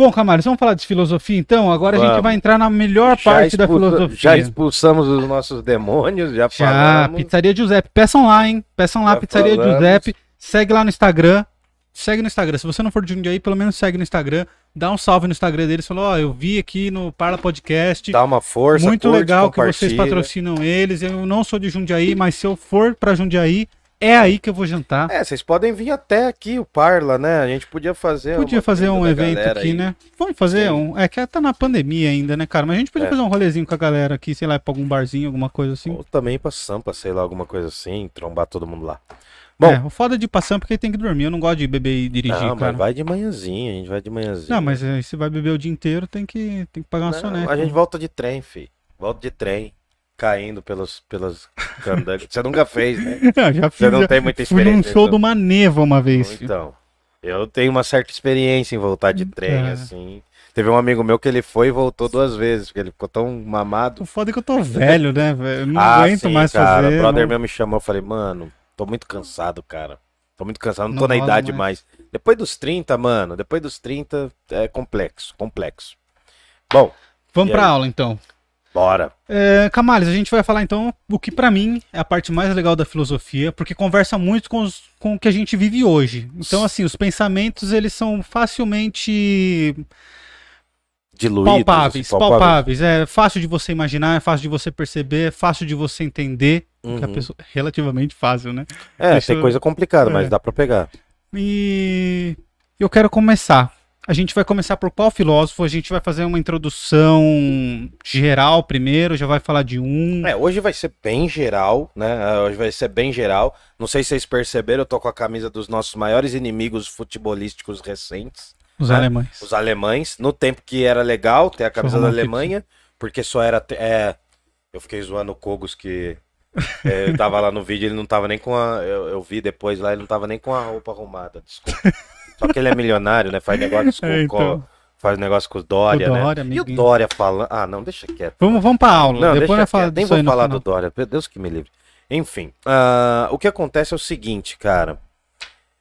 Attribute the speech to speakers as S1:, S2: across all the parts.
S1: Bom, Camales, vamos falar de filosofia então? Agora a gente
S2: Vamos.
S1: vai entrar na melhor
S2: Já
S1: parte da filosofia.
S2: Já expulsamos os nossos demônios, já,
S1: Já,
S2: falamos.
S1: Pizzaria Giuseppe. Peçam lá, hein? Peçam lá,
S2: Já
S1: Pizzaria
S2: falamos.
S1: Giuseppe. Segue lá no Instagram. Segue no Instagram. Se você não for de Jundiaí, pelo menos segue no Instagram. Dá um salve no Instagram deles. Falou, ó, eu vi aqui no Parla Podcast.
S2: Dá uma força,
S1: Muito
S2: curte,
S1: legal que vocês patrocinam eles. Eu não sou de Jundiaí, mas se eu for pra Jundiaí, é aí que eu vou jantar.
S2: É, vocês podem vir até aqui, o Parla, né? A gente podia fazer
S1: Podia fazer um evento aqui,
S2: aí.
S1: né? Vamos fazer
S2: Sim.
S1: um. É que tá na pandemia ainda, né, cara? Mas a gente podia
S2: É.
S1: fazer um rolezinho com a galera aqui, sei lá, pra algum barzinho, alguma coisa assim.
S2: Ou também pra Sampa, sei lá, alguma coisa assim, trombar todo mundo lá. Bom,
S1: é, o foda de passar porque tem que dormir. Eu não gosto de beber e dirigir,
S2: não,
S1: cara.
S2: mas vai de manhãzinha, a gente vai de manhãzinha.
S1: Não, mas aí se vai beber o dia inteiro, tem que, tem que pagar uma
S2: Não,
S1: soneca.
S2: a gente volta de trem, fi. Volta de trem, caindo pelos, pelas candangas. Você nunca fez, né?
S1: Eu já fiz,
S2: Você não
S1: já
S2: tem muita
S1: fui num
S2: experiência.
S1: show
S2: então.
S1: do Maneva uma vez.
S2: Então, eu tenho uma certa experiência em voltar de trem,
S1: É.
S2: assim. Teve um amigo meu que ele foi e voltou duas vezes, porque ele ficou tão mamado.
S1: O foda é que eu tô velho, né, velho? Eu Não
S2: ah,
S1: aguento
S2: sim,
S1: mais
S2: cara.
S1: fazer.
S2: O brother
S1: não-
S2: meu me chamou, eu falei, mano, tô muito cansado, cara. Tô muito cansado, não,
S1: Não
S2: tô na idade mais. Depois dos 30, mano, depois dos 30 é complexo, complexo. Bom,
S1: Vamos pra
S2: aí?
S1: aula, então.
S2: Bora.
S1: É, Camales, a gente vai falar então o que pra mim é a parte mais legal da filosofia, porque conversa muito com, os- com o que a gente vive hoje. Então, assim, os pensamentos eles são facilmente
S2: Diluídos.
S1: palpáveis,
S2: assim,
S1: palpáveis. É fácil de você imaginar, é fácil de você perceber, é fácil de você entender.
S2: Uhum.
S1: pessoa, relativamente fácil, né?
S2: É,
S1: Deixa
S2: tem
S1: eu-
S2: coisa complicada,
S1: É.
S2: mas dá pra pegar.
S1: E eu quero começar. A gente vai começar por qual filósofo? A gente vai fazer uma introdução geral primeiro, já vai falar de um.
S2: É, hoje vai ser bem geral, né? Ah, Hoje vai ser bem geral. Não sei se vocês perceberam, eu tô com a camisa dos nossos maiores inimigos futebolísticos recentes,
S1: os
S2: né?
S1: alemães.
S2: os alemães. No tempo que era legal ter a camisa da Alemanha, porque só era. É, eu fiquei zoando o Kogos que. é, eu tava lá no vídeo, ele não tava nem com a. Eu, eu vi depois lá, ele não tava nem com a roupa arrumada, desculpa. Só que ele é milionário, né? Faz negócio com,
S1: É, então.
S2: faz negócio com o Dória,
S1: O
S2: né?
S1: Dória,
S2: e o. Dória falando. Ah, não, deixa quieto.
S1: Vamos, vamos pra aula.
S2: Não,
S1: Depois falar
S2: quieto. Nem vou falar do Dória, Deus que me livre. Enfim, ah, o que acontece é o seguinte, cara.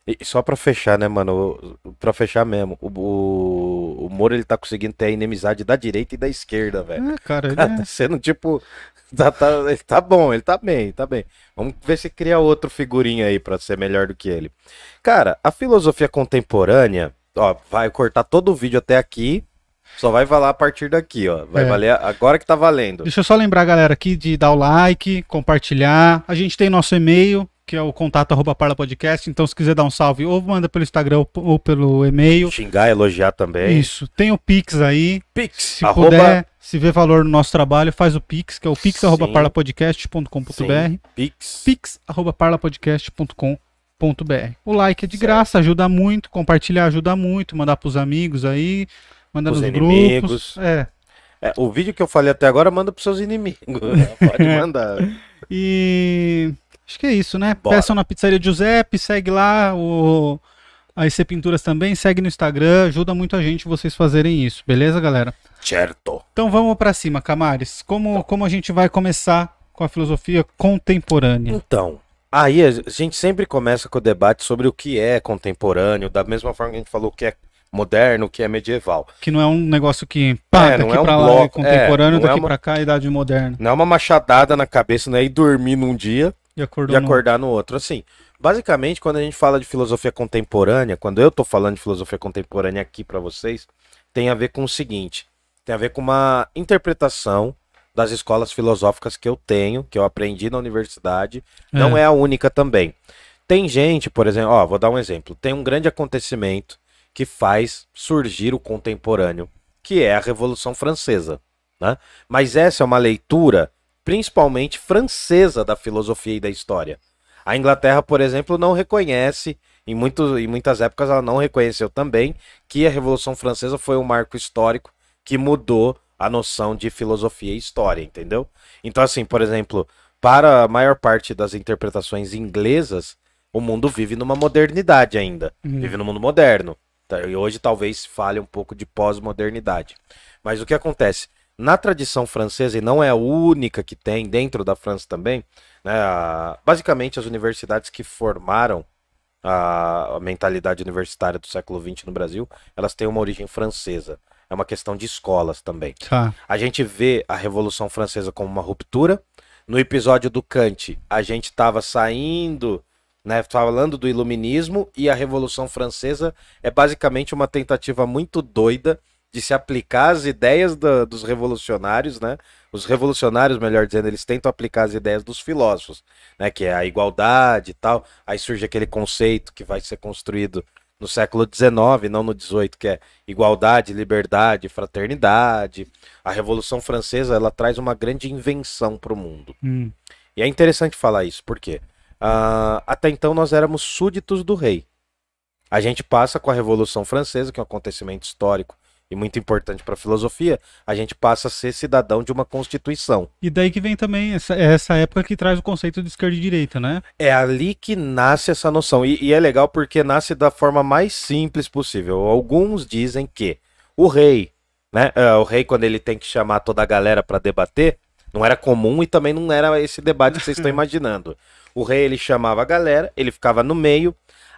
S2: E só pra fechar, né, mano? Pra fechar mesmo. O, o, o Moro, ele tá conseguindo ter a inimizade da direita e da esquerda, velho.
S1: É, cara, ele
S2: Cara,
S1: é-
S2: tá sendo tipo. Tá, tá, ele tá bom, ele tá bem, tá bem. Vamos ver se cria outro figurinha aí pra ser melhor do que ele. Cara, a filosofia contemporânea, ó, vai cortar todo o vídeo até aqui. Só vai valer a partir daqui, ó. Vai
S1: É.
S2: valer agora que tá valendo.
S1: Deixa eu só lembrar, galera, aqui de dar o like, compartilhar. A gente tem nosso e-mail, que é o contato arroba Parla Podcast. Então, se quiser dar um salve, ou manda pelo Instagram ou, ou pelo e-mail.
S2: Xingar, elogiar também.
S1: Isso. Tem o Pix aí.
S2: Pix,
S1: Se
S2: arroba-
S1: puder, se vê valor no nosso trabalho, faz o Pix, que é o pix arroba
S2: Sim.
S1: parlapodcast.com.br.
S2: Sim, Pix.
S1: Pix arroba parlapodcast.com.br. O like é de graça, ajuda muito. Compartilhar ajuda muito. Mandar pros amigos aí. Mandar
S2: Pros
S1: nos
S2: inimigos.
S1: grupos. É.
S2: É, o vídeo que eu falei até agora, manda pros seus inimigos. Pode mandar.
S1: E acho que é isso, né?
S2: Bora.
S1: Peçam na pizzaria Giuseppe, segue lá o a IC Pinturas também, segue no Instagram, ajuda muito a gente vocês fazerem isso, beleza, galera?
S2: Certo.
S1: Então vamos pra cima, Camares. Como como a gente vai começar com a filosofia contemporânea?
S2: Então, aí a gente sempre começa com o debate sobre o que é contemporâneo, da mesma forma que a gente falou o que é moderno, o que é medieval.
S1: Que não é um negócio que pá,
S2: É, não
S1: daqui
S2: é um
S1: pra lá
S2: bloco,
S1: é contemporâneo,
S2: é, não é
S1: daqui
S2: uma-
S1: pra cá é idade moderna.
S2: Não é uma machadada na cabeça, não é ir dormir num dia
S1: E
S2: e
S1: no-
S2: acordar no outro. Assim, basicamente, quando a gente fala de filosofia contemporânea, quando eu tô falando de filosofia contemporânea aqui pra vocês, tem a ver com o seguinte: tem a ver com uma interpretação das escolas filosóficas que eu tenho, que eu aprendi na universidade. Não é a única também. Tem gente, por exemplo, ó, vou dar um exemplo. Tem um grande acontecimento que faz surgir o contemporâneo, que é a Revolução Francesa, né? Mas essa é uma leitura principalmente francesa da filosofia e da história. A Inglaterra, por exemplo, não reconhece, em, muito, em muitas épocas ela não reconheceu também, que a Revolução Francesa foi um marco histórico que mudou a noção de filosofia e história, entendeu? Então, assim, por exemplo, para a maior parte das interpretações inglesas, o mundo vive numa modernidade ainda,
S1: Uhum.
S2: vive no mundo moderno. Tá? E hoje talvez fale um pouco de pós-modernidade. Mas o que acontece? Na tradição francesa, e não é a única que tem dentro da França também, né, basicamente as universidades que formaram a, a mentalidade universitária do século XX no Brasil, elas têm uma origem francesa. É uma questão de escolas também.
S1: Tá.
S2: A gente vê a Revolução Francesa como uma ruptura. No episódio do Kant, a gente estava saindo, né, falando do iluminismo e a Revolução Francesa é basicamente uma tentativa muito doida de se aplicar as ideias da- dos revolucionários, né? Os revolucionários, melhor dizendo, eles tentam aplicar as ideias dos filósofos, né? Que é a igualdade e tal. Aí surge aquele conceito que vai ser construído no século XIX, não no XVIII, que é igualdade, liberdade, fraternidade. A Revolução Francesa, ela traz uma grande invenção para o mundo.
S1: Hum.
S2: E é interessante falar isso, porque ah, até então nós éramos súditos do rei. A gente passa com a Revolução Francesa, que é um acontecimento histórico e muito importante para a filosofia, a gente passa a ser cidadão de uma constituição.
S1: E daí que vem também essa, essa época que traz o conceito de esquerda e direita, né?
S2: É ali que nasce essa noção. E, e é legal porque nasce da forma mais simples possível. Alguns dizem que o rei, né? é, o rei, quando ele tem que chamar toda a galera para debater, não era comum e também não era esse debate que vocês estão imaginando. O rei ele chamava a galera, ele ficava no meio.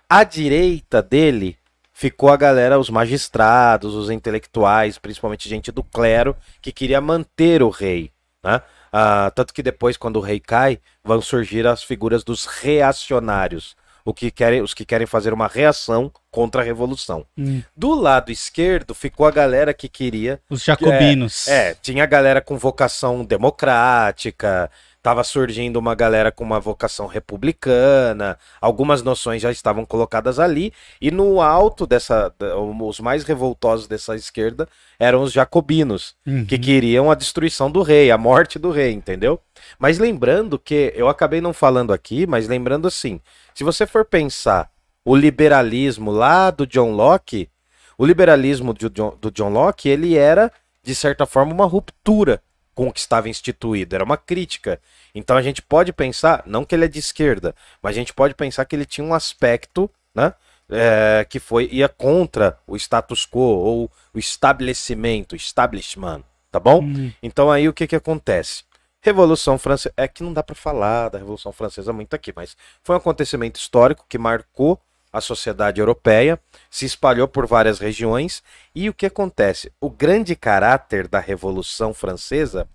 S2: À direita dele ficou a galera, os magistrados, os intelectuais, principalmente gente do clero, que queria manter o rei. Né? Ah, tanto que depois, quando o rei cai, vão surgir as figuras dos reacionários, o que querem, os que querem fazer uma reação contra a revolução.
S1: Hum.
S2: Do lado esquerdo ficou a galera que queria
S1: Os jacobinos.
S2: é, tinha a galera com vocação democrática, tava surgindo uma galera com uma vocação republicana, algumas noções já estavam colocadas ali, e no alto dessa, os mais revoltosos dessa esquerda eram os jacobinos,
S1: Uhum.
S2: que queriam a destruição do rei, a morte do rei, entendeu? Mas lembrando que, eu acabei não falando aqui, mas lembrando assim, se você for pensar o liberalismo lá do John Locke, o liberalismo do John, do John Locke, ele era, de certa forma, uma ruptura com o que estava instituído, era uma crítica. Então a gente pode pensar, não que ele é de esquerda, mas a gente pode pensar que ele tinha um aspecto, né? é, que foi ia contra o status quo ou o estabelecimento, establishment, tá bom?
S1: Hum.
S2: Então aí o que que acontece? Revolução Francesa, é que não dá para falar da Revolução Francesa muito aqui, mas foi um acontecimento histórico que marcou a sociedade europeia, se espalhou por várias regiões e o que acontece? O grande caráter da Revolução Francesa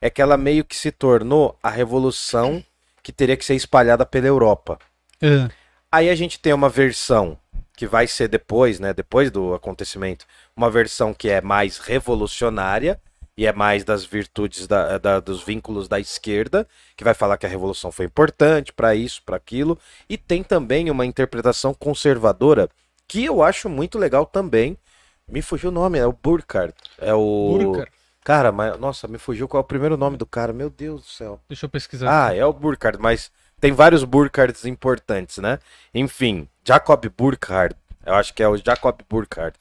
S2: é que ela meio que se tornou a revolução que teria que ser espalhada pela Europa.
S1: É.
S2: Aí a gente tem uma versão que vai ser depois, né, depois do acontecimento, uma versão que é mais revolucionária e é mais das virtudes da, da- dos vínculos da esquerda, que vai falar que a revolução foi importante para isso, para aquilo, e tem também uma interpretação conservadora que eu acho muito legal também. Me fugiu o nome, é o Burkhardt. É o
S1: Burkhardt.
S2: Cara, mas nossa, me fugiu qual é o primeiro nome do cara, meu Deus do céu.
S1: Deixa eu pesquisar.
S2: Ah, é o Burkhardt, mas tem vários Burkhardts importantes, né? Enfim, Jacob Burkhardt. Eu acho que é o Jacob Burkhardt.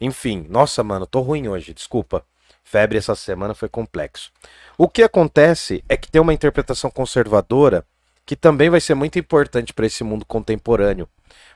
S2: Enfim, nossa, mano, tô ruim hoje, desculpa. Febre essa semana foi complexo. O que acontece é que tem uma interpretação conservadora que também vai ser muito importante para esse mundo contemporâneo.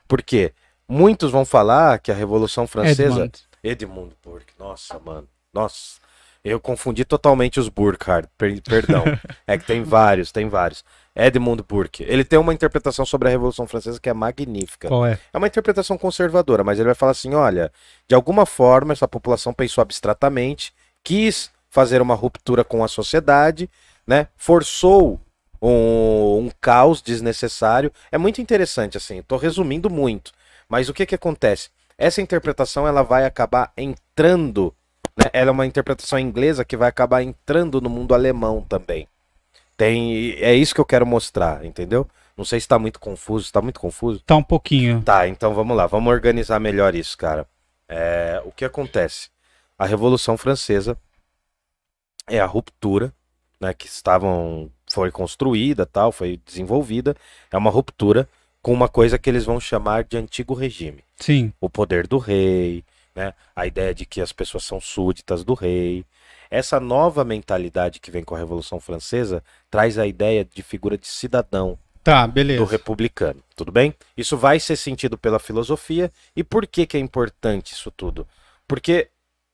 S2: Porque muitos vão falar que a Revolução Francesa
S1: Edmund.
S2: Edmund Burke, nossa, mano. Nossa. Eu confundi totalmente os Burkhardt, per- perdão. é que tem vários, tem vários. Edmund Burke. Ele tem uma interpretação sobre a Revolução Francesa que é magnífica.
S1: Qual é?
S2: É uma interpretação conservadora, mas ele vai falar assim: olha, de alguma forma essa população pensou abstratamente, quis fazer uma ruptura com a sociedade, né? Forçou um, um caos desnecessário. É muito interessante, assim, estou resumindo muito. Mas o que que acontece? Essa interpretação ela vai acabar entrando, né? Ela é uma interpretação inglesa que vai acabar entrando no mundo alemão também. Tem, é isso que eu quero mostrar, entendeu? Não sei se está muito confuso, está muito confuso.
S1: Tá um pouquinho.
S2: Tá, então vamos lá, vamos organizar melhor isso, cara. É, o que acontece? A Revolução Francesa é a ruptura, né, que estavam foi construída, tal, foi desenvolvida, é uma ruptura com uma coisa que eles vão chamar de antigo regime
S1: Sim.
S2: o poder do rei, né? A ideia de que as pessoas são súditas do rei. Essa nova mentalidade que vem com a Revolução Francesa traz a ideia de figura de cidadão,
S1: Tá, beleza.
S2: do republicano, tudo bem? Isso vai ser sentido pela filosofia. E por que que é importante isso tudo? Porque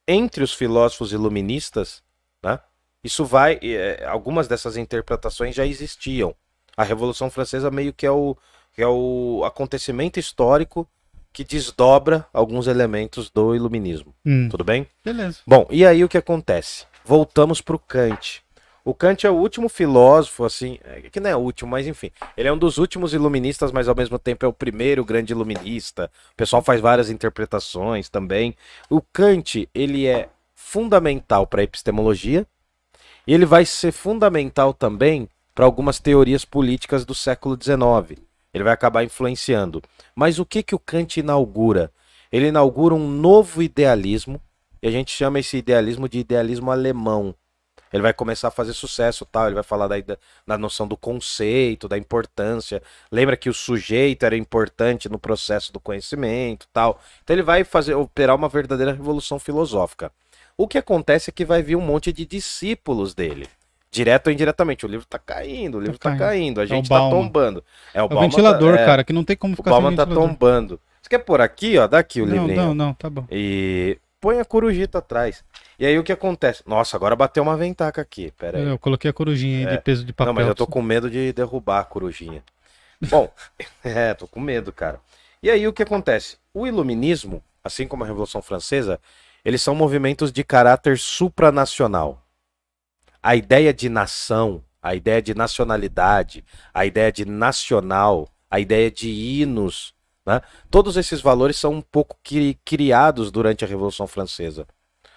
S2: entre os filósofos iluministas, né, isso vai, eh, algumas dessas interpretações já existiam. A Revolução Francesa meio que é o que é o acontecimento histórico que desdobra alguns elementos do iluminismo.
S1: Hum,
S2: Tudo bem?
S1: beleza.
S2: Bom, e aí o que acontece? Voltamos para o Kant. O Kant é o último filósofo, assim, é que não é último, mas enfim, ele é um dos últimos iluministas, mas ao mesmo tempo é o primeiro grande iluminista. O pessoal faz várias interpretações também. O Kant, ele é fundamental para a epistemologia e ele vai ser fundamental também para algumas teorias políticas do século XIX. Ele vai acabar influenciando. Mas o que que o Kant inaugura? Ele inaugura um novo idealismo e a gente chama esse idealismo de idealismo alemão. Ele vai começar a fazer sucesso, tal. Ele vai falar da, da, da noção do conceito, da importância. Lembra que o sujeito era importante no processo do conhecimento, tal. Então ele vai fazer operar uma verdadeira revolução filosófica. O que acontece é que vai vir um monte de discípulos dele. Direto ou indiretamente. O livro tá caindo, o livro tá,
S1: caindo.
S2: caindo. A
S1: o
S2: gente tá
S1: Bauman.
S2: tombando. É o,
S1: É o
S2: Bauman
S1: ventilador,
S2: tá, é,
S1: cara, que não tem como
S2: O
S1: ficar sem
S2: Bauman tá tombando. Você quer pôr aqui, ó? Dá aqui o
S1: Não,
S2: livrinho.
S1: não, não, tá bom.
S2: E põe a corujita atrás. E aí o que acontece? Nossa, agora bateu uma ventaca aqui. Pera aí.
S1: Eu coloquei a corujinha aí
S2: É.
S1: de peso de papel.
S2: Não, mas eu tô com medo de derrubar a corujinha. Bom, é, tô com medo, cara. E aí o que acontece? O iluminismo, assim como a Revolução Francesa, eles são movimentos de caráter supranacional. A ideia de nação, a ideia de nacionalidade, a ideia de nacional, a ideia de hinos, né? todos esses valores são um pouco cri- criados durante a Revolução Francesa.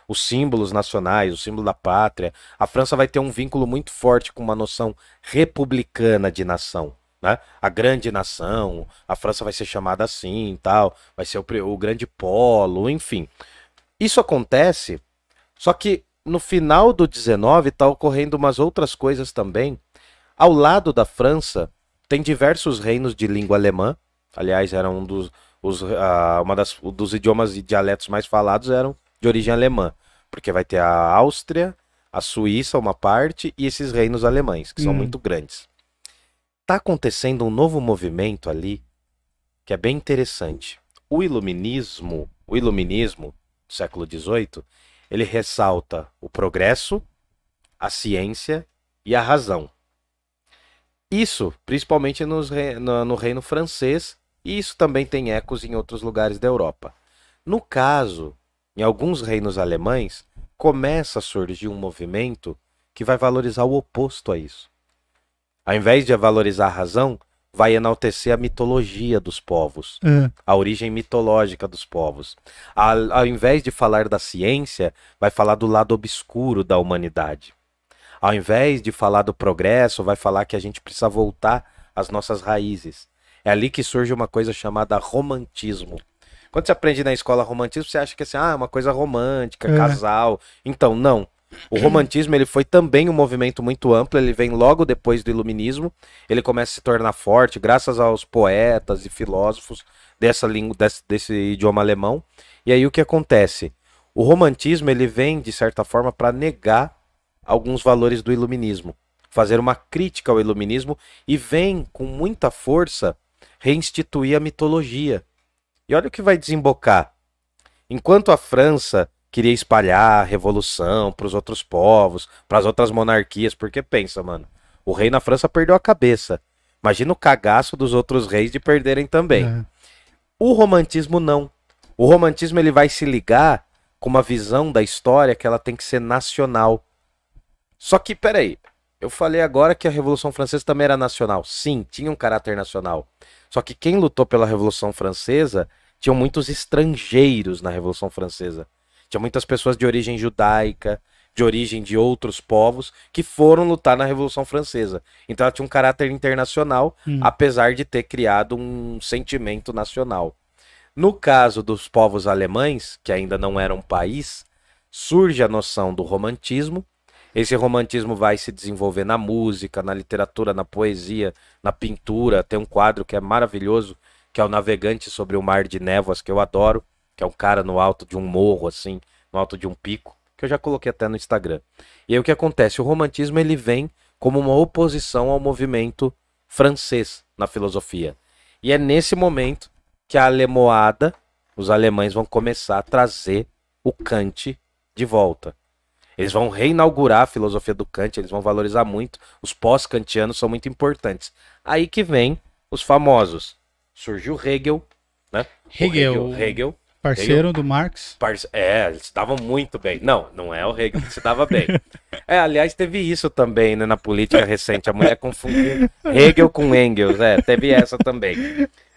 S2: Os símbolos nacionais, o símbolo da pátria. A França vai ter um vínculo muito forte com uma noção republicana de nação. Né? A grande nação, a França vai ser chamada assim tal, vai ser o, o grande polo, enfim. Isso acontece, só que no final do 19 está ocorrendo umas outras coisas também. Ao lado da França, tem diversos reinos de língua alemã. Aliás, eram um dos, os, ah, uma das, dos idiomas e dialetos mais falados eram de origem alemã. Porque vai ter a Áustria, a Suíça, uma parte, e esses reinos alemães, que são
S1: Hum.
S2: muito grandes. Está acontecendo um novo movimento ali que é bem interessante. O iluminismo, o iluminismo do século XVIII, ele ressalta o progresso, a ciência e a razão. Isso, principalmente nos no, no reino francês, e isso também tem ecos em outros lugares da Europa. No caso, em alguns reinos alemães, começa a surgir um movimento que vai valorizar o oposto a isso. Ao invés de valorizar a razão, vai enaltecer a mitologia dos povos
S1: É,
S2: a origem mitológica dos povos. Ao, ao invés de falar da ciência, vai falar do lado obscuro da humanidade. Ao invés de falar do progresso, vai falar que a gente precisa voltar às nossas raízes. É ali que surge uma coisa chamada romantismo. Quando você aprende na escola romantismo, você acha que assim, ah, é uma coisa romântica,
S1: É.
S2: casal. Então, não. O romantismo ele foi também um movimento muito amplo, ele vem logo depois do iluminismo, ele começa a se tornar forte graças aos poetas e filósofos dessa língua, desse, desse idioma alemão. E aí o que acontece? O romantismo ele vem de certa forma para negar alguns valores do iluminismo, fazer uma crítica ao iluminismo e vem com muita força reinstituir a mitologia. E olha o que vai desembocar. Enquanto a França queria espalhar a revolução para os outros povos, para as outras monarquias, porque pensa, mano, o rei na França perdeu a cabeça. Imagina o cagaço dos outros reis de perderem também.
S1: é.
S2: O romantismo não. O romantismo ele vai se ligar com uma visão da história que ela tem que ser nacional. Só que, peraí, eu falei agora que a Revolução Francesa também era nacional. Sim, tinha um caráter nacional. Só que quem lutou pela Revolução Francesa tinham muitos estrangeiros na Revolução Francesa. Tinha muitas pessoas de origem judaica, de origem de outros povos, que foram lutar na Revolução Francesa. Então ela tinha um caráter internacional,
S1: Hum.
S2: apesar de ter criado um sentimento nacional. No caso dos povos alemães, que ainda não eram um país, surge a noção do romantismo. Esse romantismo vai se desenvolver na música, na literatura, na poesia, na pintura. Tem um quadro que é maravilhoso, que é o Navegante sobre o Mar de Névoas, que eu adoro, que é um cara no alto de um morro, assim, no alto de um pico, que eu já coloquei até no Instagram. E aí o que acontece? O romantismo ele vem como uma oposição ao movimento francês na filosofia. E é nesse momento que a alemoada, os alemães vão começar a trazer o Kant de volta. Eles vão reinaugurar a filosofia do Kant, eles vão valorizar muito. Os pós-kantianos são muito importantes. Aí que vem os famosos. Surgiu Hegel, né? O
S1: Hegel.
S2: Hegel.
S1: Parceiro do Marx.
S2: Parce- É, eles se davam muito bem. Não, não é o Hegel que se dava bem. É, aliás, teve isso também, né, na política recente. A mulher confundiu Hegel com Engels. É, teve essa também.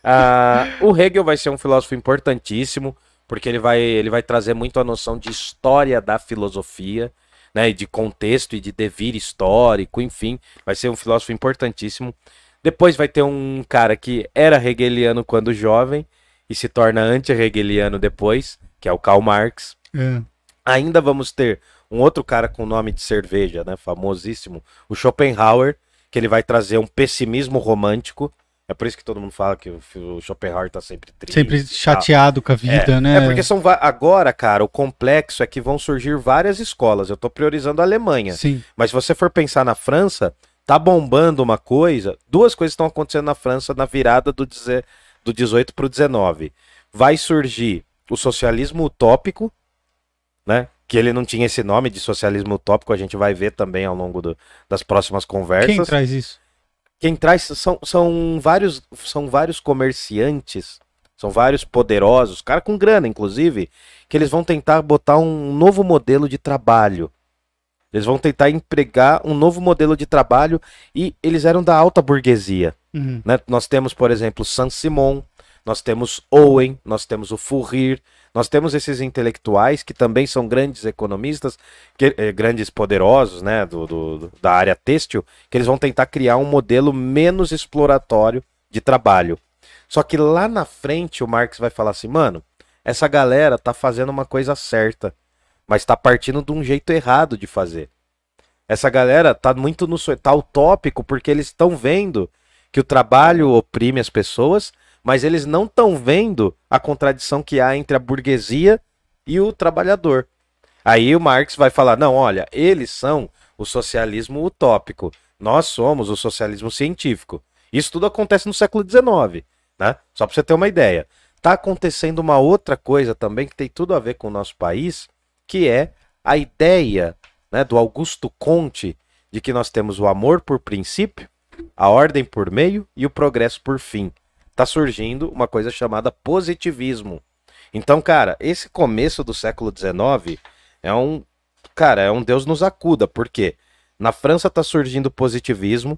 S2: Ah, o Hegel vai ser um filósofo importantíssimo, porque ele vai, ele vai trazer muito a noção de história da filosofia, né, e de contexto e de devir histórico, enfim. Vai ser um filósofo importantíssimo. Depois vai ter um cara que era hegeliano quando jovem e se torna anti-hegeliano depois, que é o Karl Marx.
S1: É.
S2: Ainda vamos ter um outro cara com nome de cerveja, né, famosíssimo, o Schopenhauer, que ele vai trazer um pessimismo romântico. É por isso que todo mundo fala que o, Schopenhauer tá sempre triste.
S1: Sempre
S2: tal.
S1: chateado com a vida,
S2: é,
S1: né?
S2: É porque são agora, cara, o complexo é que vão surgir várias escolas. Eu tô priorizando a Alemanha.
S1: Sim.
S2: Mas se você for pensar na França, tá bombando uma coisa. Duas coisas estão acontecendo na França na virada do, deze- do 18 pro 19. Vai surgir o socialismo utópico, né? Que ele não tinha esse nome de socialismo utópico, a gente vai ver também ao longo do- das próximas conversas.
S1: Quem traz isso?
S2: Quem traz são, são vários são vários comerciantes, são vários poderosos, cara com grana inclusive, que eles vão tentar botar um novo modelo de trabalho. Eles vão tentar empregar um novo modelo de trabalho e eles eram da alta burguesia.
S1: Uhum.
S2: né? Nós temos, por exemplo, Saint-Simon, nós temos Owen, nós temos o Fourier, nós temos esses intelectuais que também são grandes economistas, que- eh, grandes poderosos né, do, do- da área têxtil, que eles vão tentar criar um modelo menos exploratório de trabalho. Só que lá na frente o Marx vai falar assim, mano, essa galera tá fazendo uma coisa certa, mas tá partindo de um jeito errado de fazer. Essa galera tá muito no tá utópico porque eles estão vendo que o trabalho oprime as pessoas, mas eles não estão vendo a contradição que há entre a burguesia e o trabalhador. Aí o Marx vai falar: não, olha, eles são o socialismo utópico, nós somos o socialismo científico. Isso tudo acontece no século XIX, né? Só para você ter uma ideia. Tá acontecendo uma outra coisa também que tem tudo a ver com o nosso país, que é a ideia né, do Augusto Conte de que nós temos o amor por princípio, a ordem por meio e o progresso por fim. Tá surgindo uma coisa chamada positivismo. Então, cara, esse começo do século XIX é um. Cara, é um Deus nos acuda, porque na França tá surgindo positivismo,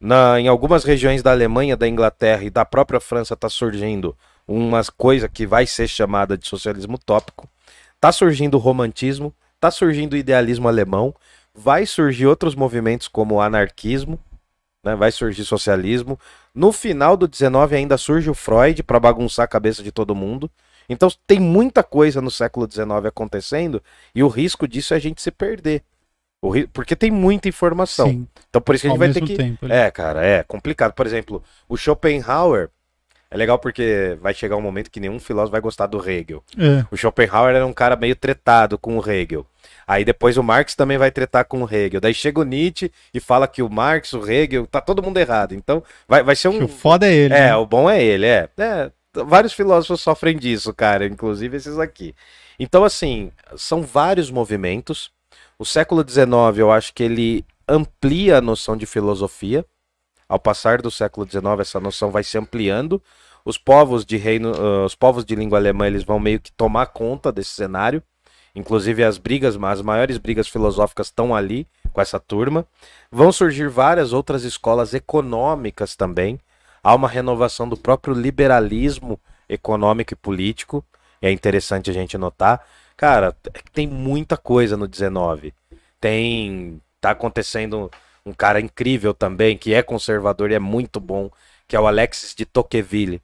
S2: na, em algumas regiões da Alemanha, da Inglaterra e da própria França tá surgindo uma coisa que vai ser chamada de socialismo utópico. Tá surgindo o romantismo, tá surgindo o idealismo alemão, vai surgir outros movimentos como o anarquismo, né, vai surgir socialismo. No final do 19 ainda surge o Freud para bagunçar a cabeça de todo mundo. Então tem muita coisa no século 19 acontecendo e o risco disso é a gente se perder. Ri- Porque tem muita informação.
S1: Sim.
S2: Então por isso que a gente vai ter que.
S1: tempo.
S2: É, cara, é complicado. Por exemplo, o Schopenhauer é legal porque vai chegar um momento que nenhum filósofo vai gostar do Hegel.
S1: É.
S2: O Schopenhauer era um cara meio tretado com o Hegel. Aí depois o Marx também vai tretar com o Hegel. Daí chega o Nietzsche e fala que o Marx, o Hegel, tá todo mundo errado. Então vai, vai ser
S1: Que
S2: um.
S1: O foda é ele.
S2: É,
S1: né?
S2: o bom é ele, é. É, Vários filósofos sofrem disso, cara, inclusive esses aqui. Então, assim, são vários movimentos. O século XIX, eu acho que ele amplia a noção de filosofia. Ao passar do século XIX, essa noção vai se ampliando. Os povos de reino, ah, os povos de língua alemã, eles vão meio que tomar conta desse cenário. Inclusive as brigas, as maiores brigas filosóficas estão ali com essa turma. Vão surgir várias outras escolas econômicas também. Há uma renovação do próprio liberalismo econômico e político. É interessante a gente notar. Cara, tem muita coisa no 19. Tem. Tá acontecendo um cara incrível também, que é conservador e é muito bom, que é o Alexis de Tocqueville,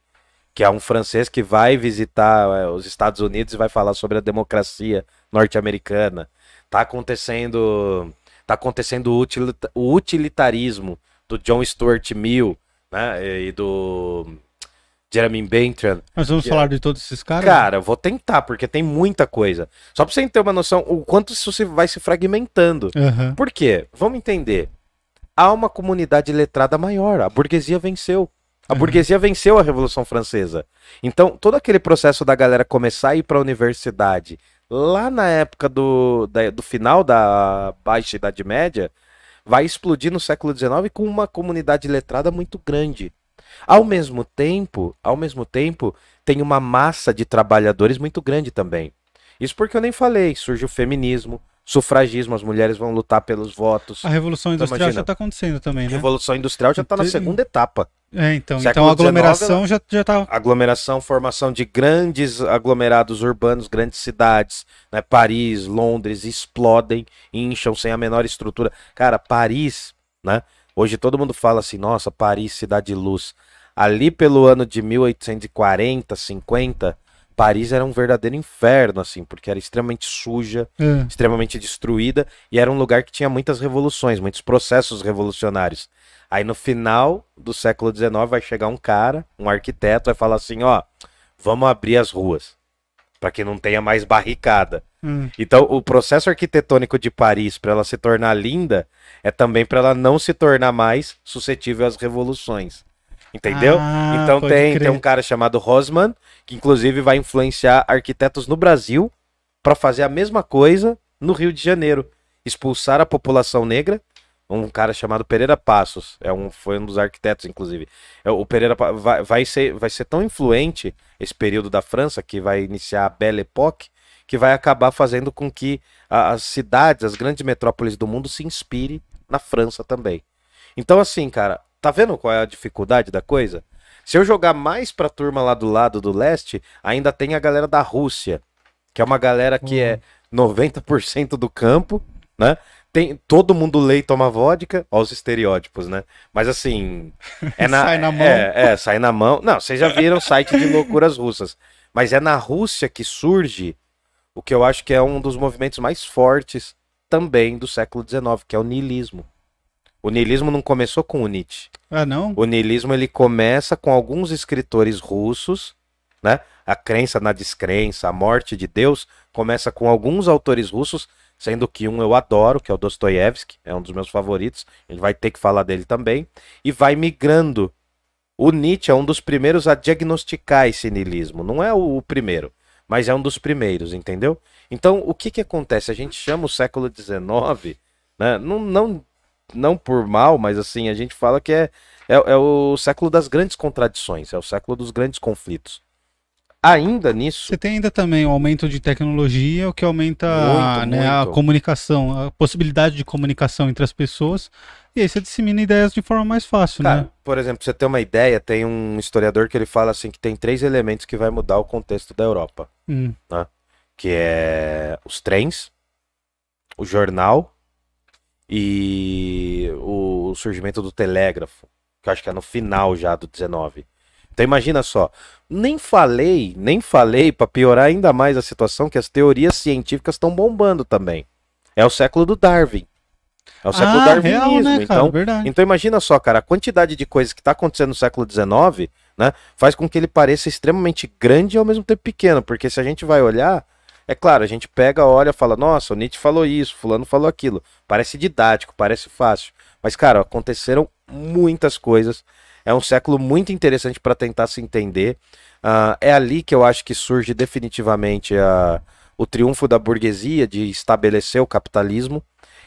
S2: que é um francês que vai visitar é, os Estados Unidos e vai falar sobre a democracia norte-americana. Tá acontecendo. Tá acontecendo o, utilita- o utilitarismo do John Stuart Mill, né? E do Jeremy Bentham.
S1: Nós vamos falar de todos esses caras?
S2: Cara, eu vou tentar, porque tem muita coisa. Só pra você ter uma noção o quanto isso vai se fragmentando.
S1: Aham.
S2: Por quê? Vamos entender. Há uma comunidade letrada maior. A burguesia venceu. A
S1: Uhum.
S2: burguesia venceu a Revolução Francesa. Então, todo aquele processo da galera começar a ir para a universidade, lá na época do, da- do final da Baixa Idade Média, vai explodir no século XIX com uma comunidade letrada muito grande. Ao mesmo tempo, ao mesmo tempo, tem uma massa de trabalhadores muito grande também. Isso porque eu nem falei, surge o feminismo, sufragismo, as mulheres vão lutar pelos votos.
S1: A Revolução
S2: Então,
S1: Industrial
S2: imagina.
S1: já está acontecendo também,
S2: A
S1: né?
S2: Revolução Industrial já está na segunda etapa.
S1: É, então,
S2: Século
S1: então a aglomeração já, já tá.
S2: aglomeração, formação de grandes aglomerados urbanos, grandes cidades, né? Paris, Londres explodem, incham sem a menor estrutura. Cara, Paris, né? Hoje todo mundo fala assim, nossa, Paris, cidade de luz. Ali pelo ano de 1840, 50, Paris era um verdadeiro inferno, assim, porque era extremamente suja,
S1: É.
S2: extremamente destruída e era um lugar que tinha muitas revoluções, muitos processos revolucionários. Aí no final do século XIX vai chegar um cara, um arquiteto, vai falar assim, ó, vamos abrir as ruas para que não tenha mais barricada.
S1: Hum.
S2: Então o processo arquitetônico de Paris para ela se tornar linda é também para ela não se tornar mais suscetível às revoluções. Entendeu?
S1: Ah,
S2: então tem,
S1: crer.
S2: tem um cara chamado Rosman, que inclusive vai influenciar arquitetos no Brasil para fazer a mesma coisa no Rio de Janeiro, expulsar a população negra. Um cara chamado Pereira Passos, é um, foi um dos arquitetos, inclusive. É, O Pereira vai, vai, ser, vai ser tão influente esse período da França, que vai iniciar a Belle Époque, que vai acabar fazendo com que as cidades, as grandes metrópoles do mundo se inspirem na França também. Então, assim, cara, tá vendo qual é a dificuldade da coisa? Se eu jogar mais pra turma lá do lado do leste, ainda tem a galera da Rússia, que é uma galera que é 90% do campo, né? Tem, todo mundo lê e toma vodka, ó os estereótipos, né? Mas assim, é na,
S1: Sai na mão.
S2: É, é, sai na mão. Não, vocês já viram o site de loucuras russas. Mas é na Rússia que surge o que eu acho que é um dos movimentos mais fortes também do século XIX, que é o niilismo. O niilismo não começou com o Nietzsche.
S1: Ah, não?
S2: O niilismo ele começa com alguns escritores russos, né? A crença na descrença, a morte de Deus, começa com alguns autores russos, sendo que um eu adoro, que é o Dostoiévski, é um dos meus favoritos, ele vai ter que falar dele também, e vai migrando. O Nietzsche é um dos primeiros a diagnosticar esse niilismo, não é o primeiro, mas é um dos primeiros, entendeu? Então, o que que acontece? A gente chama o século XIX, né? Não, não, não por mal, mas assim, a gente fala que é, é, é o século das grandes contradições, é o século dos grandes conflitos. Ainda nisso,
S1: Você tem ainda também o aumento de tecnologia, o que aumenta
S2: Muito,
S1: né, a
S2: muito.
S1: comunicação, a possibilidade de comunicação entre as pessoas. E aí você dissemina ideias de forma mais fácil,
S2: cara,
S1: né?
S2: por exemplo, você ter uma ideia, tem um historiador que ele fala assim que tem três elementos que vai mudar o contexto da Europa,
S1: Hum.
S2: que é os trens, o jornal e o surgimento do telégrafo, que eu acho que é no final já do 19. Então imagina só, nem falei, nem falei para piorar ainda mais a situação que as teorias científicas estão bombando também. É o século do Darwin. É o século
S1: ah,
S2: darwinismo.
S1: real, né,
S2: então,
S1: Verdade.
S2: então imagina só, cara, a quantidade de coisas que está acontecendo no século XIX, né, faz com que ele pareça extremamente grande e ao mesmo tempo pequeno, porque se a gente vai olhar, é claro, a gente pega, olha, fala, nossa, o Nietzsche falou isso, fulano falou aquilo, parece didático, parece fácil, mas cara, aconteceram muitas coisas. É um século muito interessante para tentar se entender. Ah, é ali que eu acho que surge definitivamente a, o triunfo da burguesia de estabelecer o capitalismo.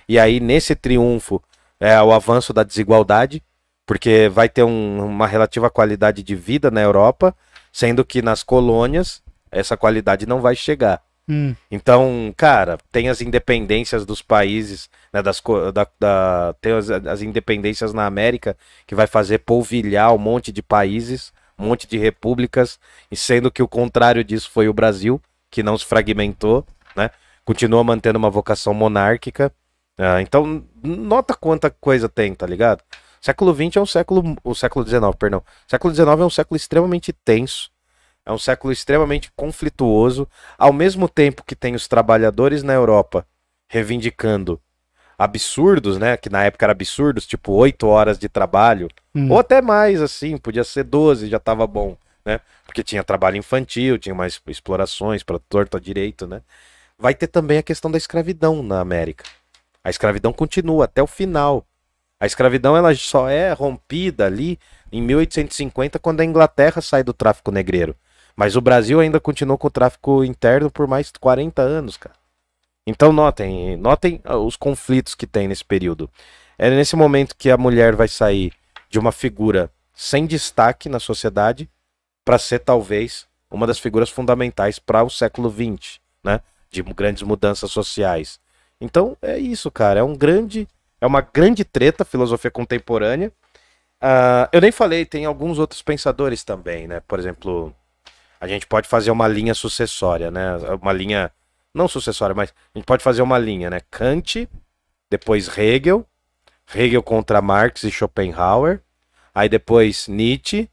S2: E aí, nesse triunfo, é o avanço da desigualdade, porque vai ter um- uma relativa qualidade de vida na Europa, sendo que nas colônias essa qualidade não vai chegar.
S1: Hum.
S2: Então, cara, tem as independências dos países, né, das, da, da- tem as, as independências na América que vai fazer polvilhar um monte de países, um monte de repúblicas, e sendo que o contrário disso foi o Brasil, que não se fragmentou, né? Continua mantendo uma vocação monárquica. Ah, então, nota quanta coisa tem, tá ligado? Século XX é um século, o século XIX, perdão. Século XIX é um século extremamente tenso, é um século extremamente conflituoso, ao mesmo tempo que tem os trabalhadores na Europa reivindicando absurdos, né? Que na época era absurdos, tipo oito horas de trabalho,
S1: Hum.
S2: ou até mais, assim, podia ser 12, já tava bom, né? Porque tinha trabalho infantil, tinha mais explorações para torto a direito, né? Vai ter também a questão da escravidão na América. A escravidão continua até o final. A escravidão ela só é rompida ali em 1850 quando a Inglaterra sai do tráfico negreiro. Mas o Brasil ainda continuou com o tráfico interno por mais de 40 anos, cara. Então notem, notem ah, os conflitos que tem nesse período. É nesse momento que a mulher vai sair de uma figura sem destaque na sociedade para ser talvez uma das figuras fundamentais para o século XX, né? De grandes mudanças sociais. Então é isso, cara. É um grande, é uma grande treta filosofia contemporânea. Uh, eu nem falei, tem alguns outros pensadores também, né? Por exemplo, a gente pode fazer uma linha sucessória, né? Uma linha não sucessória, mas a gente pode fazer uma linha, né? Kant, depois Hegel, Hegel contra Marx e Schopenhauer, aí depois Nietzsche,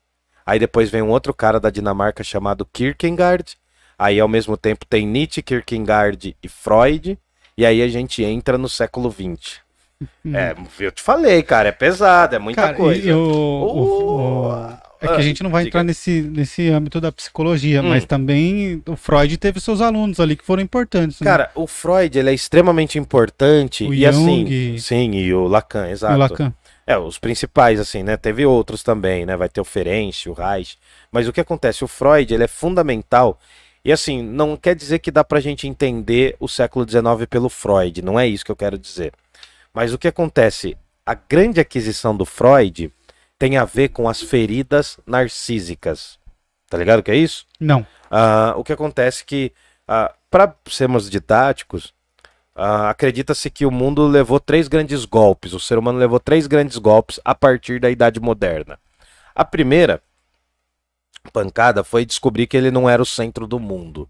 S2: aí depois vem um outro cara da Dinamarca chamado Kierkegaard, aí ao mesmo tempo tem Nietzsche, Kierkegaard e Freud, e aí a gente entra no século XX. É, eu te falei, cara, é pesado, é muita cara, coisa.
S1: Eu, oh, o, é que a gente não vai entrar nesse, nesse âmbito da psicologia, hum. mas também o Freud teve seus alunos ali que foram importantes.
S2: Né? Cara, o Freud ele é extremamente importante o e Jung, assim, sim, e o Lacan, exato. E o Lacan. É, os principais assim, né? Teve outros também, né? Vai ter o Ferenc, o Reich. Mas o que acontece? O Freud, ele é fundamental e assim, não quer dizer que dá pra gente entender o século XIX pelo Freud, não é isso que eu quero dizer. Mas o que acontece? A grande aquisição do Freud tem a ver com as feridas narcísicas. Tá ligado o que é isso?
S1: Não.
S2: Uh, o que acontece é que, uh, para sermos didáticos, uh, acredita-se que o mundo levou três grandes golpes, o ser humano levou três grandes golpes a partir da Idade Moderna. A primeira pancada foi descobrir que ele não era o centro do mundo.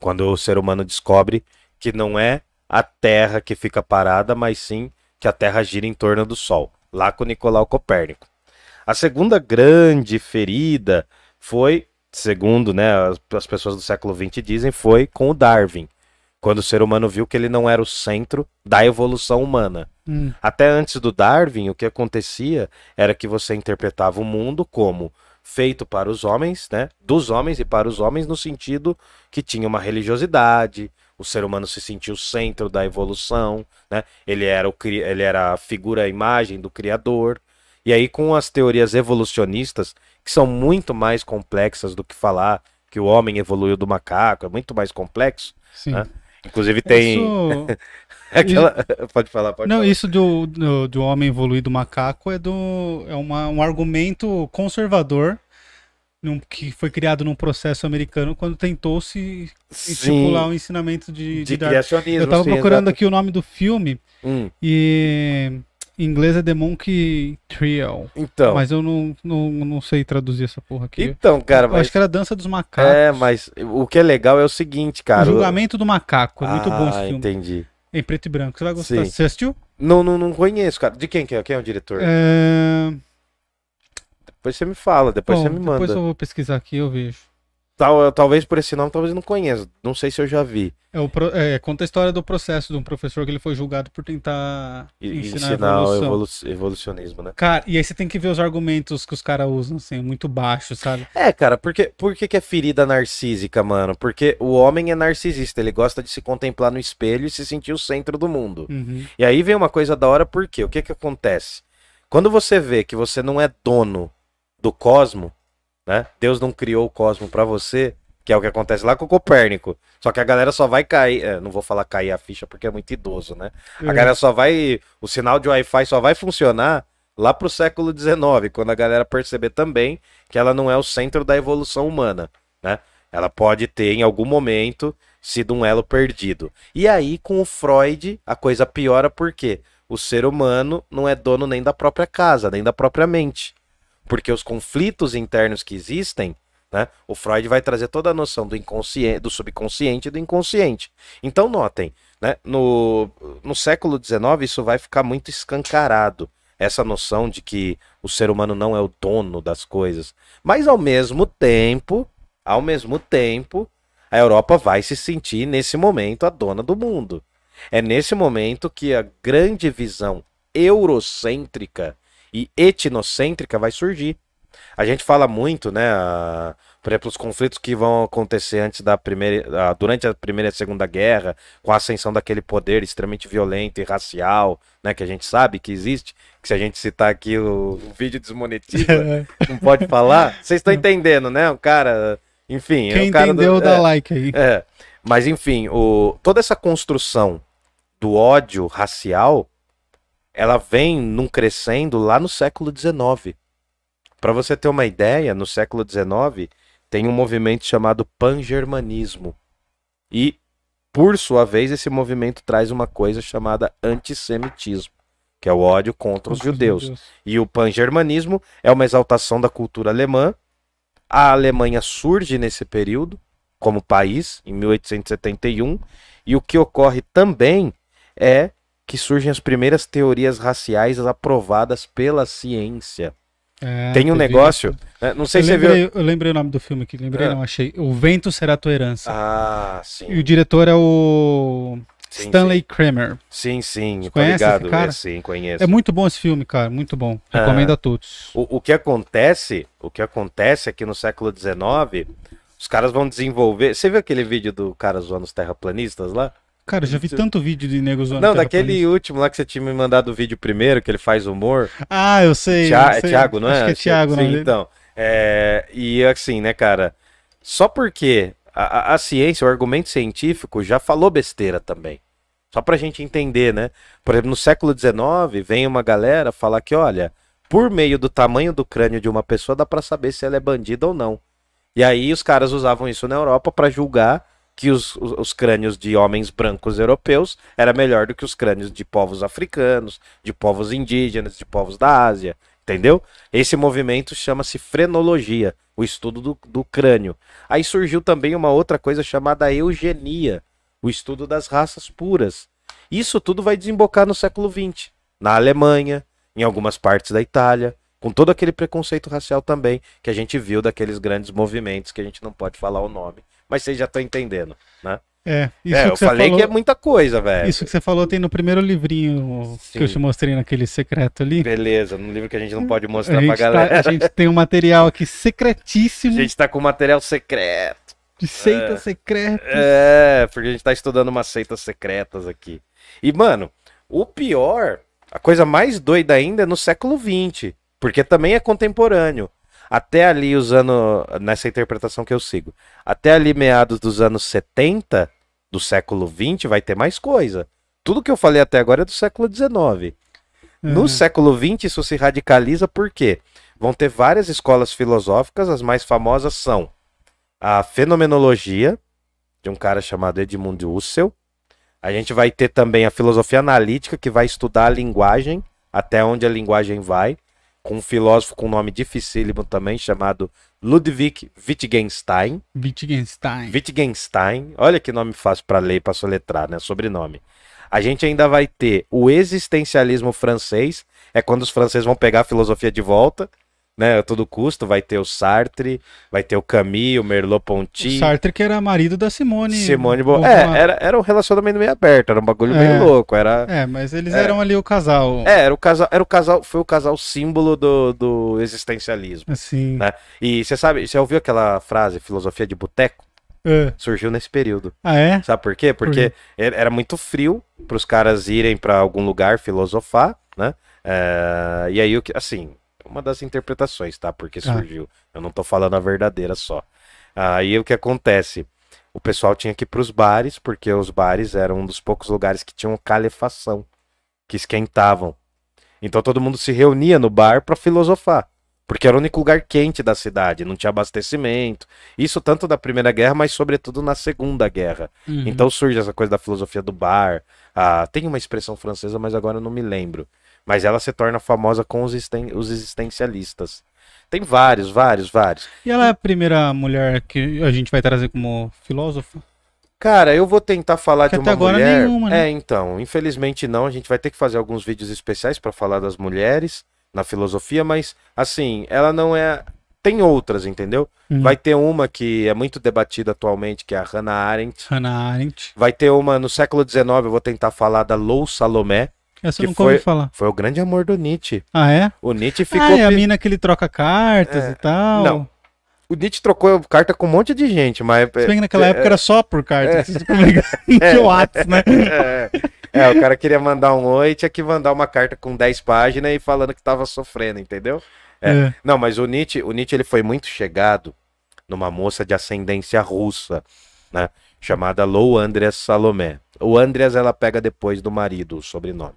S2: Quando o ser humano descobre que não é a Terra que fica parada, mas sim que a Terra gira em torno do Sol, lá com Nicolau Copérnico. A segunda grande ferida foi, segundo né, as, as pessoas do século XX dizem, foi com o Darwin, quando o ser humano viu que ele não era o centro da evolução humana. Hum. Até antes do Darwin, o que acontecia era que você interpretava o mundo como feito para os homens, né? Dos homens e para os homens, no sentido que tinha uma religiosidade, o ser humano se sentia o centro da evolução, né? Ele era, o, ele era a figura, a imagem do Criador. E aí, com as teorias evolucionistas, que são muito mais complexas do que falar que o homem evoluiu do macaco, é muito mais complexo. Sim. Né? Inclusive tem. Isso... Aquela... Pode falar, pode
S1: Não,
S2: falar.
S1: isso do, do, do, homem evoluir do macaco é, do, é uma, um argumento conservador num, que foi criado num processo americano quando tentou se estipular o um ensinamento de,
S2: de, de criacionismo.
S1: Eu tava sim, procurando aqui o nome do filme hum. e em inglês é The Monkey Trio.
S2: Então.
S1: Mas eu não, não, não sei traduzir essa porra aqui.
S2: Então, cara. Eu
S1: mas... acho que era Dança dos Macacos.
S2: É, mas o que é legal é o seguinte, cara.
S1: O Julgamento do Macaco. É muito ah, bom esse filme.
S2: entendi.
S1: Em preto e branco. Você vai gostar. Sim. Você assistiu?
S2: Não, não, não conheço, cara. De quem que é? Quem é o diretor? É... Depois você me fala, depois bom, você me manda.
S1: Depois eu vou pesquisar aqui e eu vejo.
S2: Tal, talvez por esse nome, talvez não conheça. Não sei se eu já vi.
S1: É, o, é, conta a história do processo de um professor que ele foi julgado por tentar ensinar, ensinar o evolu
S2: evolucionismo, né?
S1: Cara, e aí você tem que ver os argumentos que os caras usam, assim, muito baixo, sabe?
S2: É, cara, porque, por que, que é ferida narcísica, mano? Porque o homem é narcisista, ele gosta de se contemplar no espelho e se sentir o centro do mundo. Uhum. E aí vem uma coisa da hora, por quê? O que que acontece? Quando você vê que você não é dono do cosmo, né? Deus não criou o cosmo para você, que é o que acontece lá com o Copérnico. Só que a galera só vai cair, é, não vou falar cair a ficha porque é muito idoso, né? A é. galera só vai, o sinal de Wi-Fi só vai funcionar lá pro século XIX, quando a galera perceber também que ela não é o centro da evolução humana, né? Ela pode ter em algum momento sido um elo perdido. E aí com o Freud a coisa piora porque o ser humano não é dono nem da própria casa, nem da própria mente. Porque os conflitos internos que existem, né, o Freud vai trazer toda a noção do inconsciente, do subconsciente e do inconsciente. Então notem, né, no, no século XIX isso vai ficar muito escancarado essa noção de que o ser humano não é o dono das coisas. Mas ao mesmo tempo, ao mesmo tempo, a Europa vai se sentir nesse momento a dona do mundo. É nesse momento que a grande visão eurocêntrica e etnocêntrica vai surgir. A gente fala muito, né, a, por exemplo, os conflitos que vão acontecer antes da primeira, a, durante a primeira e a segunda guerra, com a ascensão daquele poder extremamente violento e racial, né, que a gente sabe que existe, que se a gente citar aqui o, o vídeo desmonetiza, não pode falar. Vocês estão entendendo, né? O cara, enfim,
S1: quem
S2: é cara
S1: entendeu do, dá é, like aí.
S2: É. Mas enfim, o, toda essa construção do ódio racial ela vem num crescendo lá no século XIX. Para você ter uma ideia, no século XIX tem um movimento chamado pangermanismo. E, por sua vez, esse movimento traz uma coisa chamada antissemitismo, que é o ódio contra os judeus. E o pangermanismo é uma exaltação da cultura alemã. A Alemanha surge nesse período como país, em 1871, e o que ocorre também é que surgem as primeiras teorias raciais aprovadas pela ciência. É, tem um negócio. Né? Não sei
S1: eu
S2: se
S1: lembrei,
S2: você
S1: viu. Eu lembrei o nome do filme aqui. Lembrei, é. não, achei. O Vento Será Tua Herança.
S2: Ah, sim.
S1: E o diretor é o. Sim, Stanley
S2: sim.
S1: Kramer.
S2: Sim, sim,
S1: Você conhece
S2: ligado.
S1: cara?
S2: É, sim, conheço.
S1: É muito bom esse filme, cara, muito bom. Recomendo
S2: Ah.
S1: a todos.
S2: O, o que acontece, o que acontece aqui no século XIX, os caras vão desenvolver. Você viu aquele vídeo do cara zoando os terraplanistas lá?
S1: Cara, eu já vi tanto vídeo de nego zoando
S2: Não, daquele último lá que você tinha me mandado o vídeo primeiro, que ele faz humor.
S1: Ah, eu sei.
S2: Tia-
S1: eu
S2: é
S1: sei.
S2: Thiago, não é?
S1: Acho que é Thiago,
S2: Sim,
S1: não.
S2: então. É, e assim, né, cara? Só porque a, a- a ciência, o argumento científico já falou besteira também. Só pra gente entender, né? Por exemplo, no século XIX, vem uma galera falar que, olha, por meio do tamanho do crânio de uma pessoa dá pra saber se ela é bandida ou não. E aí os caras usavam isso na Europa pra julgar que os, os, os crânios de homens brancos europeus era melhor do que os crânios de povos africanos, de povos indígenas, de povos da Ásia, entendeu? Esse movimento chama-se frenologia, o estudo do, do crânio. Aí surgiu também uma outra coisa chamada eugenia, o estudo das raças puras. Isso tudo vai desembocar no século XX, na Alemanha, em algumas partes da Itália, com todo aquele preconceito racial também que a gente viu daqueles grandes movimentos que a gente não pode falar o nome, mas vocês já estão entendendo, né?
S1: É, isso
S2: é,
S1: que
S2: eu
S1: você
S2: falei
S1: falou,
S2: que é muita coisa, velho.
S1: Isso que você falou tem no primeiro livrinho
S2: Sim.
S1: que eu te mostrei naquele secreto ali.
S2: Beleza, num livro que a gente não pode
S1: A
S2: mostrar pra
S1: gente, tá-
S2: galera.
S1: a gente tem um material aqui
S2: A
S1: secretíssimo
S2: gente tá com material secreto.
S1: de seita secreta.
S2: É, porque a gente tá estudando umas seitas secretas aqui. E, mano, o pior, a coisa mais doida ainda é no século XX, porque também é contemporâneo. Até ali os anos, nessa interpretação que eu sigo, até ali meados dos anos 70 do século XX vai ter mais coisa. Tudo que eu falei até agora é do século XIX. No
S1: É.
S2: século XX isso se radicaliza porque vão ter várias escolas filosóficas, as mais famosas são a fenomenologia, de um cara chamado Edmund Husserl. A gente vai ter também a filosofia analítica, que vai estudar a linguagem, até onde a linguagem vai, com um filósofo com nome dificílimo também, chamado Ludwig Wittgenstein.
S1: Wittgenstein.
S2: Wittgenstein, olha que nome fácil para ler e para soletrar, né? Sobrenome. A gente ainda vai ter o existencialismo francês, é quando os franceses vão pegar a filosofia de volta, né? A todo custo, vai ter o Sartre, vai ter o Camus, o Merleau-Ponty,
S1: O Sartre que era marido da Simone.
S2: Simone Bo... É, era, era um relacionamento meio aberto, era um bagulho
S1: É.
S2: meio louco, era...
S1: É, mas eles
S2: É.
S1: eram ali o casal.
S2: É, era o casal, era o casal, foi o casal símbolo do, do existencialismo.
S1: Assim.
S2: Né? E você sabe, você ouviu aquela frase, filosofia de boteco?
S1: É.
S2: Surgiu nesse período.
S1: Ah, é?
S2: Sabe por quê? Porque era era muito frio para os caras irem para algum lugar filosofar, né? É, e aí, o que, assim, uma das interpretações, tá? Porque
S1: Ah.
S2: surgiu. Eu não tô falando a verdadeira só. Aí o que acontece? O pessoal tinha que ir para os bares, porque os bares eram um dos poucos lugares que tinham calefação, que esquentavam. Então todo mundo se reunia no bar para filosofar. Porque era o único lugar quente da cidade, não tinha abastecimento. Isso tanto da Primeira Guerra, mas sobretudo na Segunda Guerra.
S1: Uhum.
S2: Então surge essa coisa da filosofia do bar. Ah, tem uma expressão francesa, mas agora eu não me lembro. Mas ela se torna famosa com os, existen- os existencialistas. Tem vários, vários, vários.
S1: E ela é a primeira mulher que a gente vai trazer como filósofa?
S2: Cara, eu vou tentar falar
S1: Que
S2: de
S1: até
S2: uma
S1: agora
S2: mulher.
S1: nenhuma, né?
S2: É, então, infelizmente não. A gente vai ter que fazer alguns vídeos especiais para falar das mulheres na filosofia, mas assim, ela não é. Tem outras, entendeu?
S1: Hum.
S2: Vai ter uma que é muito debatida atualmente, que é a Hannah Arendt.
S1: Hannah Arendt.
S2: Vai ter uma no século XIX, eu vou tentar falar da Lou Salomé.
S1: Essa
S2: Que foi-
S1: falar.
S2: Foi o grande amor do Nietzsche.
S1: Ah, é?
S2: O Nietzsche ficou.
S1: ah, é a mina que ele troca cartas
S2: É,
S1: e tal.
S2: não. O Nietzsche trocou carta com um monte de gente, mas.
S1: Se bem que naquela
S2: é,
S1: época era só por carta.
S2: é.
S1: vocês comunicavam de Whats, né?
S2: É, é, o cara queria mandar um oi, tinha que mandar uma carta com 10 páginas e falando que tava sofrendo, entendeu? É.
S1: É.
S2: Não, mas o Nietzsche, o Nietzsche ele foi muito chegado numa moça de ascendência russa, né? Chamada Lou Andreas Salomé. O Andreas ela pega depois do marido, o sobrenome.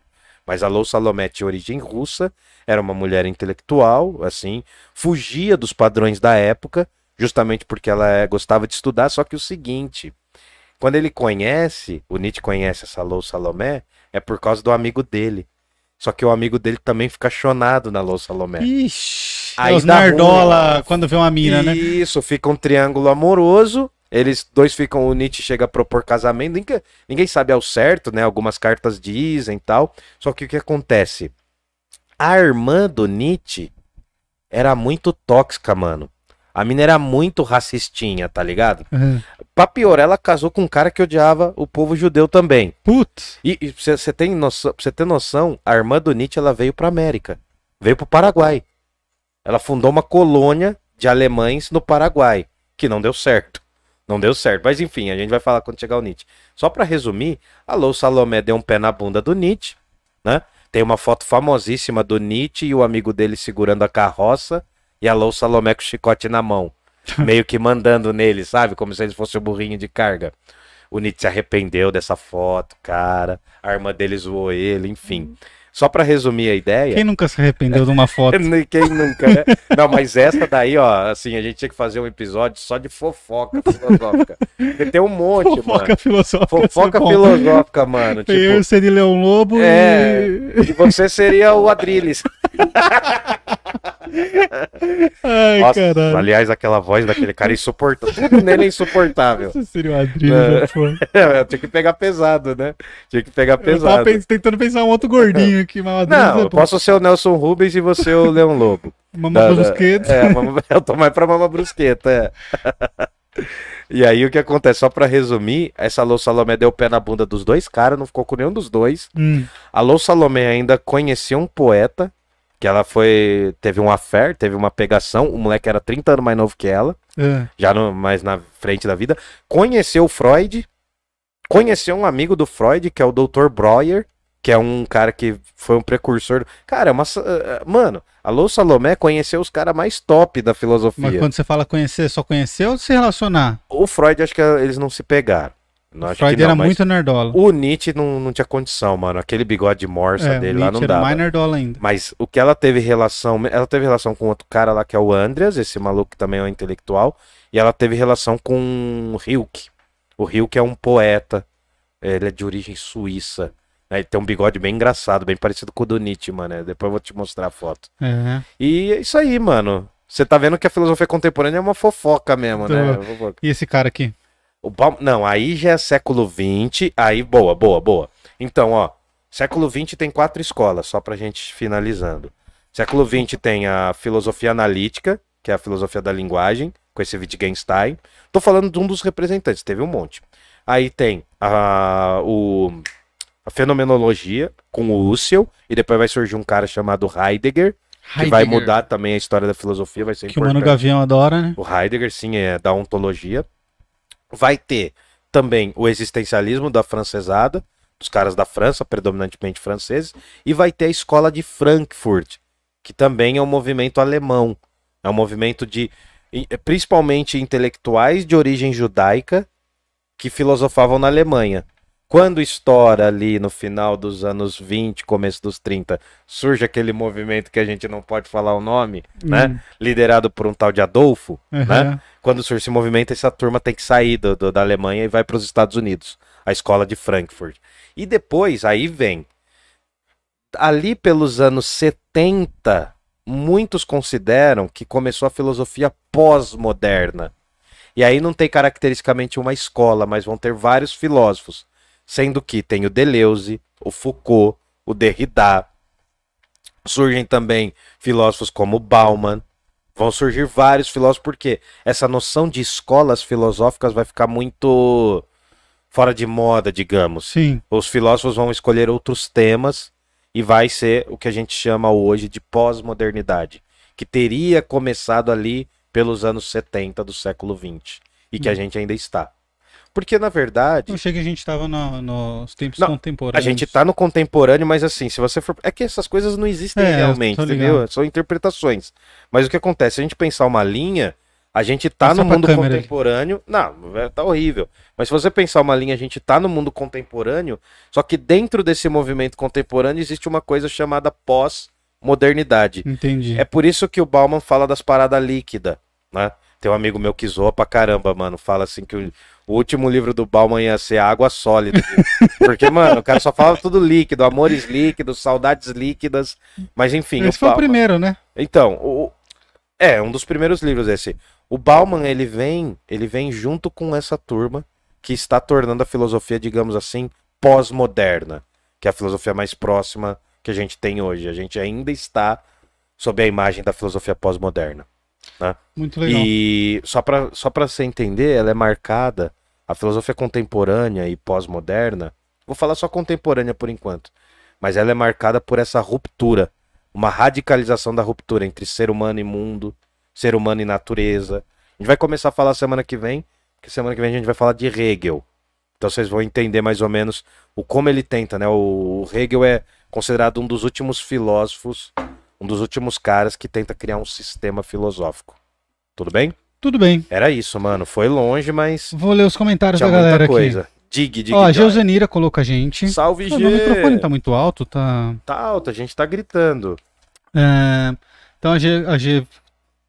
S2: Mas a Lou Salomé tinha origem russa, era uma mulher intelectual, assim, fugia dos padrões da época, justamente porque ela é, gostava de estudar, só que o seguinte, quando ele conhece, o Nietzsche conhece essa Lou Salomé, é por causa do amigo dele. Só que o amigo dele também fica chonado na Lou Salomé.
S1: Ixi,
S2: Aí
S1: é os
S2: dá ruim,
S1: Nardola quando vê uma mina, né?
S2: Isso, fica um triângulo amoroso. Eles dois ficam, o Nietzsche chega a propor casamento. Ninguém, ninguém sabe ao certo, né? Algumas cartas dizem e tal. Só que o que acontece? A irmã do Nietzsche era muito tóxica, mano. A mina era muito racistinha, tá ligado?
S1: Uhum.
S2: Pra piorar, ela casou com um cara que odiava o povo judeu também.
S1: Putz.
S2: E você tem noção, pra você ter noção, a irmã do Nietzsche ela veio pra América. Veio pro Paraguai. Ela fundou uma colônia de alemães no Paraguai, que não deu certo. Não deu certo. Mas enfim, a gente vai falar quando chegar o Nietzsche. Só pra resumir, a Lou Salomé deu um pé na bunda do Nietzsche, né? Tem uma foto famosíssima do Nietzsche e o amigo dele segurando a carroça e a Lou Salomé com o chicote na mão. Meio que mandando nele, sabe? Como se ele fosse o burrinho de carga. O Nietzsche se arrependeu dessa foto, cara. A irmã dele zoou ele, enfim. Só pra resumir a ideia.
S1: Quem nunca se arrependeu de uma foto?
S2: Quem nunca, né? Não, mas essa daí, ó, assim, a gente tinha que fazer um episódio só de fofoca filosófica. Porque tem um monte,
S1: Fofoca
S2: mano.
S1: filosófica.
S2: Fofoca
S1: isso é
S2: filosófica, mano.
S1: Eu
S2: Tipo,
S1: seria Leão Lobo
S2: É.
S1: e.
S2: e você seria o Adrilles.
S1: Ai,
S2: Nossa,
S1: caralho.
S2: aliás, aquela voz daquele cara é insuportável. Tudo nele é insuportável.
S1: Nossa, seria
S2: É. Eu tinha que pegar pesado, né? Tinha que pegar
S1: Eu
S2: pesado.
S1: pens- tentando pensar um outro gordinho aqui, mas
S2: Não,
S1: é
S2: eu posso ser o Nelson Rubens e você o Leão Lobo. Da- da-
S1: Brusquetos.
S2: É, mama- eu tô mais pra Mama Brusqueta, é. E aí o que acontece? Só pra resumir, essa Lou Salomé deu pé na bunda dos dois caras, não ficou com nenhum dos dois.
S1: Hum.
S2: A Lou Salomé ainda conheceu um poeta, que ela foi. Teve um affair, teve uma pegação. O moleque era 30 anos mais novo que ela,
S1: É.
S2: já no, mais na frente da vida. Conheceu o Freud, conheceu um amigo do Freud, que é o Dr. Breuer, que é um cara que foi um precursor. Cara, é uma. sa- eh, Mano, a Lou Salomé conheceu os caras mais top da filosofia.
S1: Mas quando você fala conhecer, só conhecer ou se relacionar?
S2: O Freud, acho que eles não se pegaram. Não,
S1: Freud
S2: não,
S1: era
S2: mas
S1: muito nerdola.
S2: O Nietzsche não, não tinha condição, mano. Aquele bigode morsa
S1: É,
S2: dele
S1: o
S2: lá não dava.
S1: mais nerdola ainda.
S2: Mas o que ela teve relação. Ela teve relação com outro cara lá que é o Andreas, esse maluco que também é um intelectual. E ela teve relação com o Hilke. O Hilke é um poeta. Ele é de origem suíça. né? Ele tem um bigode bem engraçado, bem parecido com o do Nietzsche, mano. Depois eu vou te mostrar a foto.
S1: É.
S2: E é isso aí, mano. Você tá vendo que a filosofia contemporânea é uma fofoca mesmo, né? Fofoca.
S1: E esse cara aqui?
S2: O Baum- Não, aí já é século XX, aí boa, boa, boa. Então, ó, século XX tem quatro escolas, só pra gente finalizando. Século XX tem a filosofia analítica, que é a filosofia da linguagem, com esse Wittgenstein. Tô falando de um dos representantes, teve um monte. Aí tem a, o, a fenomenologia, com o Husserl, e depois vai surgir um cara chamado Heidegger, que vai
S1: Heidegger.
S2: mudar também a história da filosofia, vai ser
S1: Que o Mano
S2: importante.
S1: Gavião adora, né?
S2: O Heidegger, sim, é da ontologia. Vai ter também o existencialismo da francesada, dos caras da França, predominantemente franceses, e vai ter a escola de Frankfurt, que também é um movimento alemão. É um movimento de, e- principalmente intelectuais de origem judaica que filosofavam na Alemanha. Quando estoura ali no final dos anos 20, começo dos 30, surge aquele movimento que a gente não pode falar o nome, né?
S1: Hum.
S2: Liderado por um tal de Adolfo, né?
S1: Aham.
S2: Quando surge esse movimento, essa turma tem que sair do- do- da Alemanha e vai para os Estados Unidos, a escola de Frankfurt. E depois, aí vem. Ali pelos anos 70, muitos consideram que começou a filosofia pós-moderna. E aí não tem caracteristicamente uma escola, mas vão ter vários filósofos. Sendo que tem o Deleuze, o Foucault, o Derrida. Surgem também filósofos como Bauman. Vão surgir vários filósofos, porque essa noção de escolas filosóficas vai ficar muito fora de moda, digamos.
S1: Sim.
S2: Os filósofos vão escolher outros temas e vai ser o que a gente chama hoje de pós-modernidade, que teria começado ali pelos anos 70 do século 20 e que a gente ainda está. Porque, na verdade,
S1: Eu achei que a gente tava no- nos tempos
S2: Não,
S1: contemporâneos.
S2: a gente tá no contemporâneo, mas assim, se você for. É que essas coisas não existem
S1: É,
S2: realmente, entendeu? São interpretações. Mas o que acontece? Se a gente pensar uma linha, A gente tá
S1: Passa
S2: no mundo contemporâneo. Não, é, tá horrível. Mas se você pensar uma linha, a gente tá no mundo contemporâneo, só que dentro desse movimento contemporâneo existe uma coisa chamada pós-modernidade.
S1: Entendi.
S2: É por isso que o Bauman fala das paradas líquidas, né? Tem um amigo meu que zoa pra caramba, mano. Fala assim que o, o último livro do Bauman ia ser Água Sólida. Porque, mano, o cara só fala tudo líquido, amores líquidos, saudades líquidas. Mas enfim.
S1: Esse foi o
S2: Bauman-
S1: primeiro, né?
S2: então, o, o- é um dos primeiros livros esse. O Bauman, ele vem, ele vem junto com essa turma que está tornando a filosofia, digamos assim, pós-moderna, que é a filosofia mais próxima que a gente tem hoje. A gente ainda está sob a imagem da filosofia pós-moderna.
S1: Muito legal.
S2: E só para só você entender, ela é marcada a filosofia contemporânea e pós-moderna. Vou falar só contemporânea por enquanto, mas ela é marcada por essa ruptura, uma radicalização da ruptura entre ser humano e mundo, ser humano e natureza. A gente vai começar a falar semana que vem, porque semana que vem a gente vai falar de Hegel. Então vocês vão entender mais ou menos o como ele tenta, né? O Hegel é considerado um dos últimos filósofos, um dos últimos caras que tenta criar um sistema filosófico. Tudo bem?
S1: Tudo bem.
S2: Era isso, mano. Foi longe, mas
S1: Vou ler os comentários da galera
S2: muita
S1: aqui.
S2: coisa. Dig, dig,
S1: Ó, a. Geuzenira colocou a gente.
S2: Salve,
S1: Pô,
S2: G!
S1: Meu microfone tá muito alto, tá.
S2: Tá alto, a gente tá gritando.
S1: É, Então a G, a G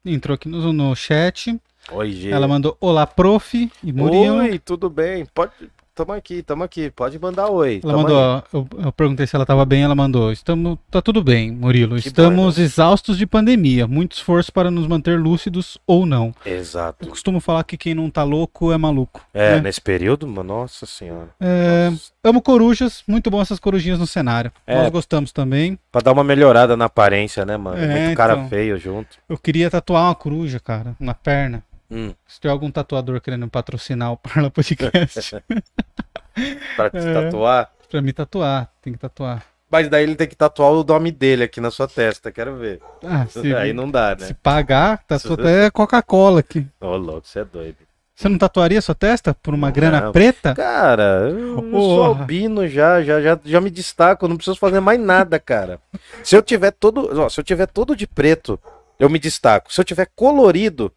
S1: entrou aqui no, no chat.
S2: Oi, G.
S1: Ela mandou Olá, prof. E Murilo.
S2: Oi, tudo bem? Pode... Tamo aqui, tamo aqui. Pode mandar oi.
S1: Ela mandou, eu, eu perguntei se ela tava bem, ela mandou. Estamos, tá tudo bem, Murilo.
S2: Que
S1: Estamos
S2: bom,
S1: exaustos de pandemia. Muito esforço para nos manter lúcidos ou não. Eu
S2: Exato.
S1: costumo falar que quem não tá louco é maluco.
S2: É,
S1: né?
S2: nesse período, nossa senhora.
S1: É,
S2: Nossa.
S1: amo corujas, muito bom essas corujinhas no cenário.
S2: É.
S1: Nós gostamos também.
S2: Pra dar uma melhorada na aparência, né, mano?
S1: É,
S2: Muito cara
S1: então.
S2: feio junto.
S1: Eu queria tatuar uma coruja, cara, na perna.
S2: Hum,
S1: Se tiver algum tatuador querendo patrocinar o Parla Podcast,
S2: pra te
S1: É.
S2: tatuar.
S1: pra me tatuar, tem que tatuar.
S2: Mas daí ele tem que tatuar o nome dele aqui na sua testa, quero ver.
S1: Ah, se,
S2: Aí não dá,
S1: se
S2: né?
S1: pagar, tatua até Coca-Cola aqui.
S2: Ô, louco, você é doido.
S1: Você não tatuaria sua testa por uma grana
S2: Não.
S1: preta?
S2: Cara, eu eu sou
S1: Porra.
S2: albino já, já, já, já me destaco, não preciso fazer mais nada, cara. Se eu tiver todo, ó, se eu tiver todo de preto, eu me destaco. Se eu tiver colorido,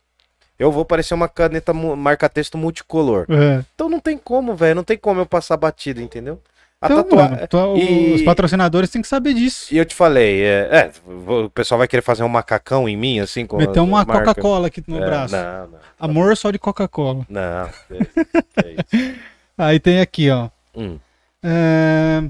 S2: eu vou parecer uma caneta marca-texto multicolor.
S1: É.
S2: Então não tem como, velho, não tem como eu passar batido, entendeu? A
S1: Então,
S2: tatua-
S1: mano, tua-
S2: e-
S1: os patrocinadores têm que saber disso.
S2: E eu te falei, é, é, o pessoal vai querer fazer um macacão em mim, assim, com
S1: Meter uma. Coca-Cola aqui no
S2: É,
S1: braço.
S2: Não, não,
S1: Amor só de Coca-Cola.
S2: não. que isso.
S1: Aí tem aqui, ó.
S2: Hum.
S1: É,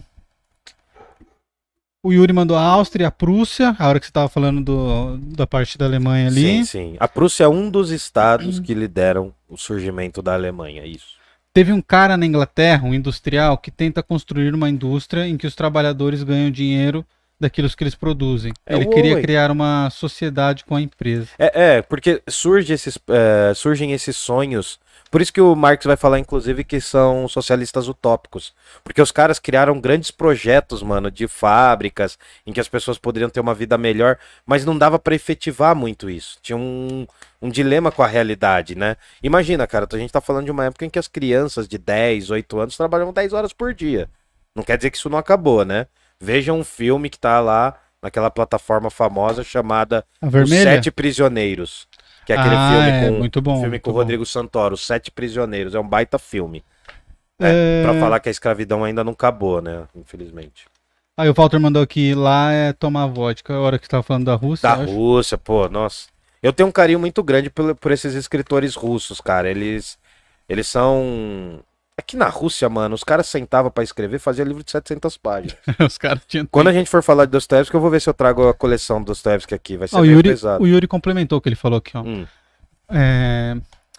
S1: O Yuri mandou a Áustria e a Prússia, a hora que você tava falando do, da parte da Alemanha ali.
S2: Sim, sim. A Prússia é um dos estados que lideram o surgimento da Alemanha, isso.
S1: Teve um cara na Inglaterra, um industrial, que tenta construir uma indústria em que os trabalhadores ganham dinheiro daquilo que eles produzem.
S2: É
S1: Ele queria criar uma sociedade com a empresa.
S2: É, é, porque surge esses, é, surgem esses sonhos. Por isso que o Marx vai falar, inclusive, que são socialistas utópicos. Porque os caras criaram grandes projetos, mano, de fábricas, em que as pessoas poderiam ter uma vida melhor, mas não dava pra efetivar muito isso. Tinha um, um dilema com a realidade, né? Imagina, cara, a gente tá falando de uma época em que as crianças de 10, 8 anos trabalhavam 10 horas por dia. Não quer dizer que isso não acabou, né? Veja um filme que tá lá naquela plataforma famosa chamada Os? Sete Prisioneiros. Que é aquele
S1: Ah,
S2: filme
S1: é,
S2: com,
S1: muito bom,
S2: filme
S1: muito
S2: com o. Rodrigo Santoro, Os Sete Prisioneiros. É um baita filme.
S1: É...
S2: Pra falar que a escravidão ainda não acabou, né? Infelizmente.
S1: Aí o Walter mandou aqui, lá é tomar vodka, a hora que você tava falando da Rússia.
S2: Da. Rússia, pô, nossa. Eu tenho um carinho muito grande por, por esses escritores russos, cara. Eles, eles são. Aqui na Rússia, mano, os caras sentavam pra escrever, fazia livro de 700 páginas.
S1: Os caras tinham.
S2: Quando a gente for falar de Dostoevsky, eu vou ver se eu trago a coleção do Dostoevsky aqui. Vai ser
S1: o,
S2: bem
S1: Yuri,
S2: pesado.
S1: o Yuri complementou o que ele falou aqui, ó.
S2: Hum.
S1: É,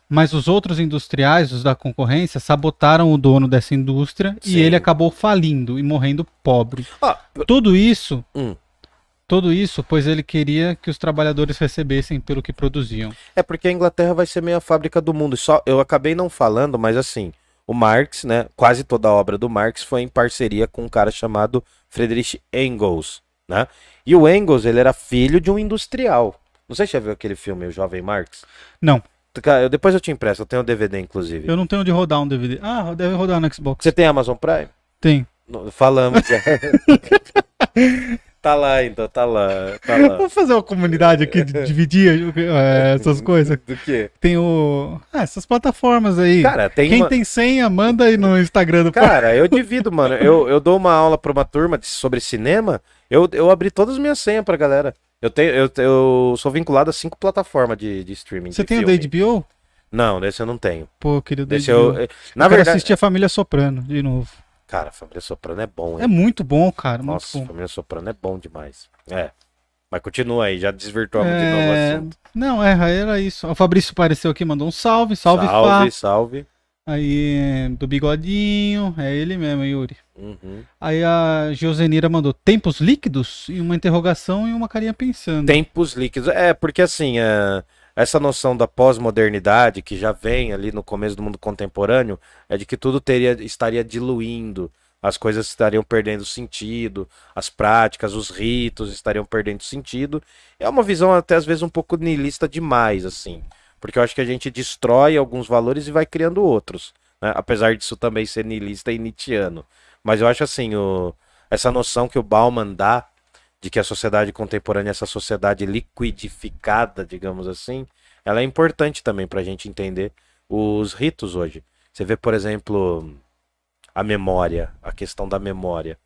S1: Mas os outros industriais, os da concorrência, sabotaram o dono dessa indústria
S2: Sim.
S1: e ele acabou falindo e morrendo pobre.
S2: Ah,
S1: Tudo isso,
S2: Hum.
S1: tudo isso, pois ele queria que os trabalhadores recebessem pelo que produziam.
S2: É porque a Inglaterra vai ser meio a fábrica do mundo. Só eu acabei não falando, mas assim, o Marx, né? Quase toda a obra do Marx foi em parceria com um cara chamado Friedrich Engels, né? E o Engels, ele era filho de um industrial. Não sei se já viu aquele filme, O Jovem Marx.
S1: Não,
S2: Cara, eu- depois eu te empresto, eu tenho o DVD inclusive.
S1: eu não tenho onde rodar um DVD. Ah, deve rodar no Xbox.
S2: Você tem Amazon Prime?
S1: Tem.
S2: Falamos já. Tá lá, então, tá lá. Tá lá.
S1: Vamos fazer uma comunidade aqui de dividir é, essas coisas.
S2: Do quê?
S1: Tem o. Ah, essas plataformas aí.
S2: Cara, tem
S1: Quem
S2: uma-
S1: tem senha, manda aí no Instagram do
S2: Cara, eu divido, mano. Eu, eu dou uma aula pra uma turma de- sobre cinema. Eu, eu abri todas as minhas senhas pra galera. Eu, tenho, eu, eu sou vinculado a cinco plataformas de, de streaming.
S1: Você
S2: de
S1: tem o
S2: filme.
S1: da HBO?
S2: Não, desse eu não tenho.
S1: Pô, querido
S2: Desse eu.
S1: Eu
S2: Na
S1: quero
S2: verdade.
S1: assistir a Família Soprano de novo.
S2: Cara, Família Soprano é bom, hein?
S1: É muito bom, cara.
S2: Nossa,
S1: bom.
S2: Família Soprano é bom demais. É. Mas continua aí, já desvirtuamos de novo o
S1: É,
S2: assunto.
S1: Não, é, era isso. O Fabrício apareceu aqui, mandou um salve, salve,
S2: salve.
S1: Fá.
S2: salve.
S1: Aí, do bigodinho, é ele mesmo, Yuri.
S2: Uhum.
S1: Aí a Josenira mandou tempos líquidos e uma interrogação e uma carinha pensando.
S2: Tempos líquidos. É, porque assim, é, essa noção da pós-modernidade que já vem ali no começo do mundo contemporâneo é de que tudo teria, estaria diluindo, as coisas estariam perdendo sentido, as práticas, os ritos estariam perdendo sentido. É uma visão até às vezes um pouco niilista demais, assim. Porque eu acho que a gente destrói alguns valores e vai criando outros. né? Apesar disso também ser niilista e nietzschiano. Mas eu acho assim, o, essa noção que o Bauman dá de que a sociedade contemporânea, essa sociedade liquidificada, digamos assim, ela é importante também para a gente entender os ritos hoje. Você vê, por exemplo, a memória, a questão da memória.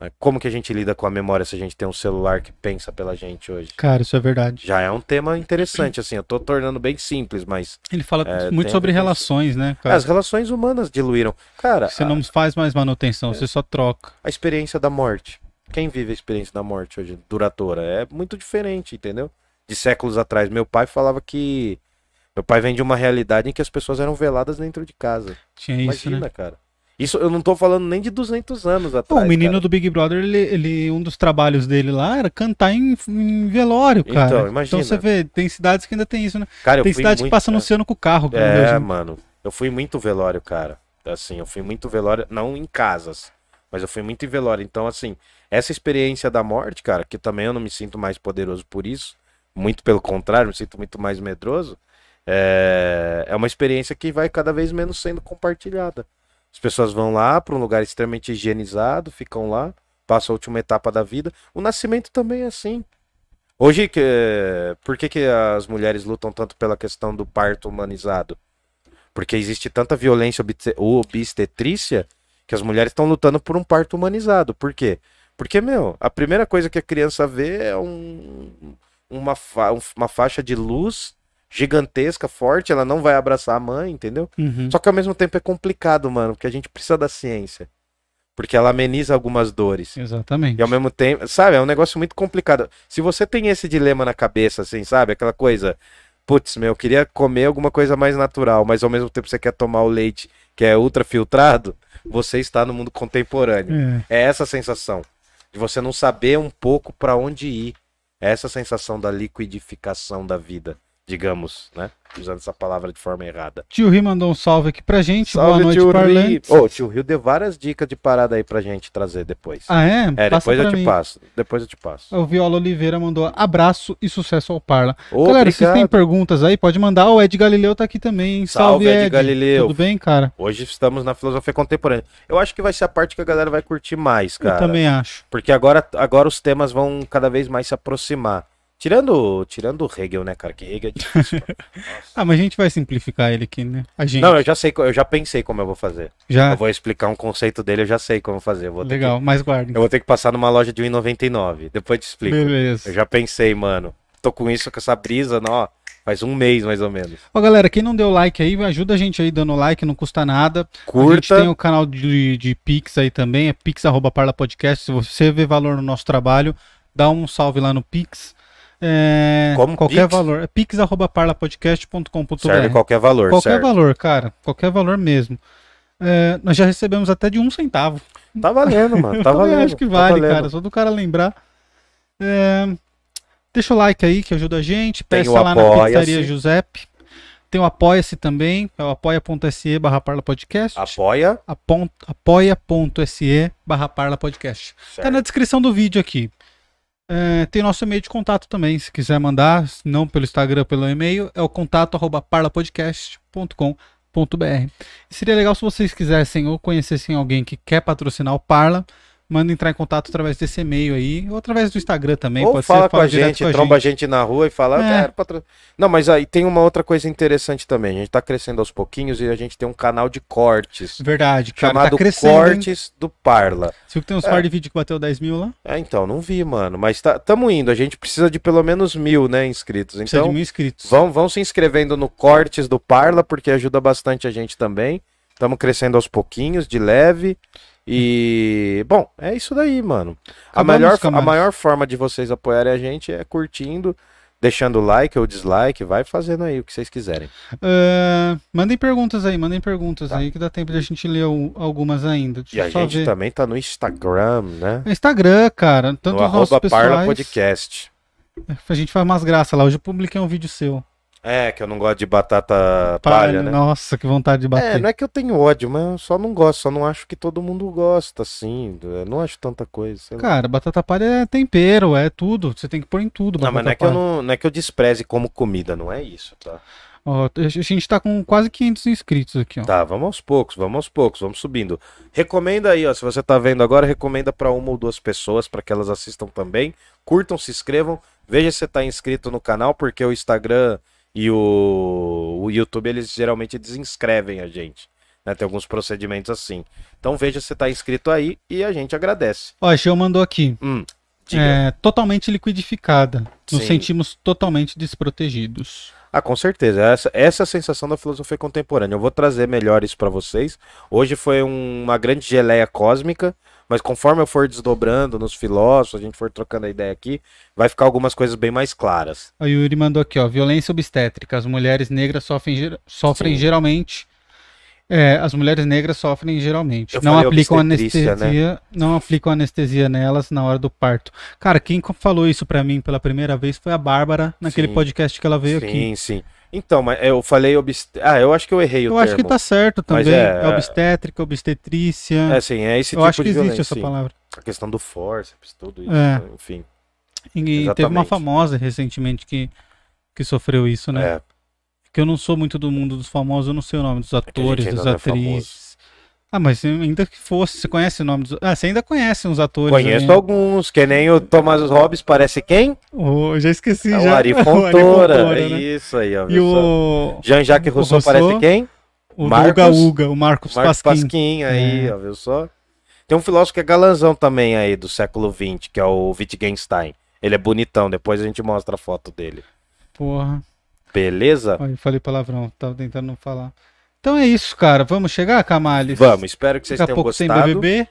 S2: né? Como que a gente lida com a memória se a gente tem um celular que pensa pela gente hoje?
S1: Cara, isso é verdade.
S2: Já é um tema interessante, assim, eu tô tornando bem simples, mas
S1: Ele fala
S2: É,
S1: muito sobre relações, né, cara?
S2: as relações humanas diluíram. Cara,
S1: Você
S2: a,
S1: não faz mais manutenção, você só troca.
S2: a experiência da morte. Quem vive a experiência da morte hoje, duradoura, é muito diferente, entendeu? De séculos atrás. Meu pai falava que. Meu pai vem de uma realidade em que as pessoas eram veladas dentro de casa.
S1: Tinha isso,
S2: Imagina,
S1: né?
S2: cara. Isso eu não tô falando nem de 200 anos atrás.
S1: o menino
S2: cara.
S1: do Big Brother, ele, ele- um dos trabalhos dele lá era cantar em, em velório, cara.
S2: Então, imagina.
S1: você vê, tem cidades que ainda tem isso, né?
S2: Cara, eu
S1: tem
S2: fui
S1: cidade
S2: muito-
S1: que passa anunciando com o carro.
S2: É, mano. Eu fui muito velório, cara. Assim, eu fui muito velório, não em casas, mas eu fui muito em velório. Então, assim, essa experiência da morte, cara, que também eu não me sinto mais poderoso por isso, muito pelo contrário, me sinto muito mais medroso, é, é uma experiência que vai cada vez menos sendo compartilhada. As pessoas vão lá para um lugar extremamente higienizado, ficam lá, passam a última etapa da vida. O nascimento também é assim. Hoje, que, por que, que as mulheres lutam tanto pela questão do parto humanizado? Porque existe tanta violência obstetrícia que as mulheres estão lutando por um parto humanizado. Por quê? Porque, meu, a primeira coisa que a criança vê é um, uma, fa- um- uma faixa de luz gigantesca, forte, ela não vai abraçar a mãe, entendeu?
S1: Uhum.
S2: Só que ao mesmo tempo é complicado, mano, porque a gente precisa da ciência. Porque ela ameniza algumas dores.
S1: Exatamente.
S2: E ao mesmo tempo, sabe, é um negócio muito complicado. Se você tem esse dilema na cabeça, assim, sabe, aquela coisa, putz, meu, eu queria comer alguma coisa mais natural, mas ao mesmo tempo você quer tomar o leite que é ultra filtrado, você está no mundo contemporâneo.
S1: É.
S2: É essa a sensação de você não saber um pouco pra onde ir. É essa sensação da liquidificação da vida, digamos, né? Usando essa palavra de forma errada.
S1: Tio Ri mandou um salve aqui pra gente. Boa noite,
S2: tio Rio.
S1: parlantes.
S2: Ô, tio Rio deu várias dicas de parada aí pra gente trazer depois.
S1: Ah, é?
S2: é,
S1: Passa
S2: depois eu
S1: pra
S2: te
S1: mim.
S2: passo. Depois eu te passo.
S1: O Viola Oliveira mandou abraço e sucesso ao Parla.
S2: Ô,
S1: Galera, vocês têm
S2: obrigado.
S1: perguntas aí? Pode mandar. O Ed Galileu tá aqui também. hein?
S2: Salve,
S1: Salve,
S2: Ed
S1: Ed.
S2: Galileu.
S1: Tudo bem, cara?
S2: Hoje estamos na filosofia contemporânea. Eu acho que vai ser a parte que a galera vai curtir mais, cara.
S1: Eu também acho.
S2: Porque agora, agora os temas vão cada vez mais se aproximar. Tirando, tirando o Hegel, né, cara? Que Hegel é difícil.
S1: Ah, mas a gente vai simplificar ele aqui, né? A gente
S2: Não, eu já sei, eu já pensei como eu vou fazer.
S1: já.
S2: Eu vou explicar um conceito dele, eu já sei como fazer. Eu
S1: Legal, mas guardem.
S2: que- eu vou ter que passar numa loja de 1,99. Depois eu te explico. Eu
S1: Beleza.
S2: já pensei, mano. Tô com isso, com essa brisa, ó, faz um mês mais ou menos.
S1: Ó, galera, quem não deu like aí, ajuda a gente aí dando like, não custa nada. A gente
S2: Curta.
S1: tem o canal de, de Pix aí também, é pix.parlapodcast. Se você vê valor no nosso trabalho, dá um salve lá no Pix. É,
S2: Como
S1: qualquer
S2: Pix?
S1: valor. É pix.parlapodcast.com.br.
S2: Serve qualquer valor,
S1: Qualquer
S2: certo?
S1: valor, cara. Qualquer valor mesmo. É, nós já recebemos até de um centavo.
S2: Tá valendo, mano. Tá
S1: Eu
S2: valendo.
S1: acho que
S2: tá
S1: vale,
S2: valendo.
S1: cara. Só do cara lembrar. É, deixa o like aí que ajuda a gente. Peça lá na. Pizzaria Giuseppe. Tem o Apoia-se também. É o apoia.se barra parla podcast.
S2: Apoia.
S1: Apoia.se barra parla podcast. Tá na descrição do vídeo aqui. É, tem nosso e-mail de contato também, se quiser mandar, não pelo Instagram, pelo e-mail, é o contato arroba parlapodcast.com.br. Seria legal se vocês quisessem ou conhecessem alguém que quer patrocinar o Parla, manda entrar em contato através desse e-mail aí, ou através do Instagram também.
S2: Ou
S1: pode
S2: fala
S1: ser,
S2: com a
S1: direto
S2: gente, tromba a gente na rua e fala,
S1: É.
S2: Não, mas aí tem uma outra coisa interessante também. A gente tá crescendo aos pouquinhos e a gente tem um canal de cortes.
S1: Verdade, cara,
S2: chamado
S1: tá crescendo. hein?
S2: Cortes do Parla.
S1: Você viu que tem uns
S2: É.
S1: par de vídeo que bateu 10 mil lá?
S2: É, então, não vi, mano. Mas tá, tamo indo. A gente precisa de pelo menos mil, né, inscritos.
S1: Precisa
S2: Então,
S1: de mil inscritos.
S2: vão, vão se inscrevendo no Cortes do Parla, porque ajuda bastante a gente também. Estamos crescendo aos pouquinhos, de leve. E, bom, é isso daí, mano. A, melhor, a maior forma de vocês apoiarem a gente é curtindo, deixando like ou dislike. Vai fazendo aí o que vocês quiserem.
S1: Ah, mandem perguntas aí, mandem perguntas
S2: Tá.
S1: aí, que dá tempo de a gente ler o- algumas ainda. Deixa
S2: E a gente
S1: ver.
S2: também tá no Instagram, né?
S1: Instagram, cara, tanto
S2: no
S1: os nossos
S2: arroba Parla
S1: pessoais.
S2: Podcast.
S1: A gente faz umas graças lá. Hoje eu publiquei um vídeo seu.
S2: É, que eu não gosto de batata palha, né?
S1: Nossa, que vontade de bater.
S2: É, não é que eu tenho ódio, mas eu só não gosto, só não acho que todo mundo gosta, assim. Eu não acho tanta coisa. sei lá.
S1: Cara, batata palha é tempero, é tudo. Você tem que pôr em tudo.
S2: não, mas não é, que eu
S1: palha.
S2: não, não é que eu despreze como comida, não é isso, tá?
S1: Ó, a gente tá com quase 500 inscritos aqui, ó.
S2: Tá, vamos aos poucos, vamos aos poucos, vamos subindo. Recomenda aí, ó, se você tá vendo agora, recomenda pra uma ou duas pessoas para que elas assistam também. Curtam, se inscrevam, veja se você tá inscrito no canal, porque o Instagram e o, o YouTube, eles geralmente desinscrevem a gente. Né? Tem alguns procedimentos assim. Então veja se tá inscrito aí e a gente agradece.
S1: Ó, a Geo mandou aqui.
S2: Hum.
S1: É, totalmente liquidificada. Nos
S2: Sim.
S1: sentimos totalmente desprotegidos.
S2: Ah, com certeza. Essa, essa é a sensação da filosofia contemporânea. Eu vou trazer melhor isso pra vocês. Hoje foi um- uma grande geleia cósmica, mas conforme eu for desdobrando nos filósofos, a gente for trocando a ideia aqui, vai ficar algumas coisas bem mais claras.
S1: A Yuri mandou aqui, ó. Violência obstétrica. As mulheres negras sofrem, sofrem
S2: Sim.
S1: geralmente. É, as mulheres negras sofrem geralmente.
S2: Eu
S1: não aplicam
S2: né?
S1: anestesia, não aplicam anestesia nelas na hora do parto. Cara, quem falou isso pra mim pela primeira vez foi a Bárbara naquele
S2: Sim.
S1: podcast que ela veio aqui.
S2: sim, sim. Então, mas eu falei obst... Ah, eu acho que eu errei o
S1: Eu acho que tá certo também.
S2: é-
S1: É, obstétrica, obstetrícia.
S2: É, sim, é esse
S1: eu
S2: tipo
S1: acho que existe essa
S2: sim.
S1: palavra.
S2: A questão do forceps, tudo isso,
S1: É.
S2: enfim.
S1: E teve uma
S2: Exatamente.
S1: famosa recentemente que, que sofreu isso, né?
S2: É,
S1: Porque eu não sou muito do mundo dos famosos, eu não sei o nome dos
S2: que gente
S1: atores, das
S2: é
S1: atrizes. Ah, mas ainda que fosse, você conhece o nome dos. Ah, você ainda conhece uns atores.
S2: conheço alguns, que nem o Thomas Hobbes, parece quem?
S1: Oh, já esqueci
S2: É
S1: já.
S2: o Ari
S1: O Ari
S2: Fontoura.
S1: Fontoura,
S2: é
S1: né?
S2: Isso aí, ó.
S1: E o,
S2: Jean-Jacques Rousseau
S1: Rousseau,
S2: parece quem?
S1: o
S2: Marcos-
S1: Uga Uga, o Marcos,
S2: Marcos
S1: Pasquim.
S2: Pasquim, aí,
S1: É.
S2: ó, viu só? Tem um filósofo que é galanzão também aí, do século XX, que é o Wittgenstein. Ele é bonitão, depois a gente mostra a foto dele.
S1: Porra.
S2: Beleza?
S1: Olha, eu falei palavrão, tava tentando não falar. Então é isso, cara. Vamos chegar, Camales?
S2: Vamos, espero que vocês
S1: Daqui a
S2: tenham
S1: pouco tem
S2: gostado.
S1: BBB.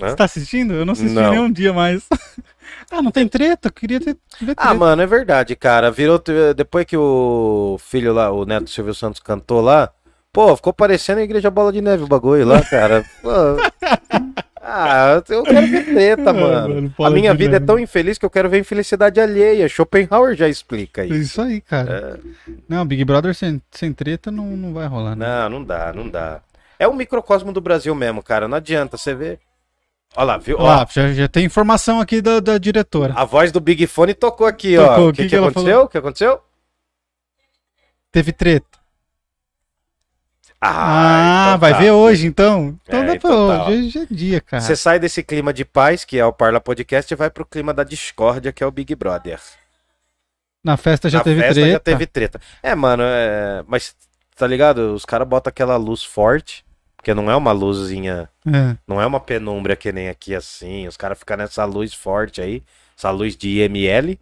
S2: Hã?
S1: Você tá assistindo? Eu não assisti
S2: Não.
S1: nenhum dia mais. ah, não tem treta? Eu queria ter ver treta.
S2: Ah, mano, é verdade, cara. Virou. Depois que o filho lá, o neto Silvio Santos cantou lá, pô, ficou parecendo a Igreja Bola de Neve o bagulho lá, cara. Pô. Ah, eu quero ver treta,
S1: Ah,
S2: mano.
S1: mano,
S2: A minha vida é
S1: Neve.
S2: tão infeliz que eu quero ver infelicidade alheia. Schopenhauer já explica
S1: É
S2: isso.
S1: isso aí, cara.
S2: É.
S1: Não, Big Brother sem, sem treta não, não vai rolar, né?
S2: Não, não dá, não dá. É o microcosmo do Brasil mesmo, cara. Não adianta, você vê. Olha lá, viu? Ó,
S1: Ó, já, já tem informação aqui da, da diretora.
S2: a voz do Big Fone tocou aqui,
S1: Tocou,
S2: ó.
S1: o
S2: que,
S1: que
S2: que
S1: que
S2: aconteceu? O que aconteceu?
S1: Teve treta.
S2: Ah,
S1: Ah,
S2: então
S1: vai
S2: tá.
S1: ver hoje, então? Então
S2: É,
S1: dá pra
S2: então tá,
S1: hoje. Hoje é dia, cara.
S2: Você sai desse clima de paz, que é o Parla Podcast, e vai pro clima da discórdia, que é o Big Brother.
S1: Na festa já
S2: Na
S1: teve
S2: festa
S1: treta.
S2: já teve treta. É, mano, é... mas tá ligado? Os caras botam aquela luz forte, porque não é uma luzinha,
S1: É.
S2: não é uma penumbra que nem aqui assim. Os caras ficam nessa luz forte aí, essa luz de IML,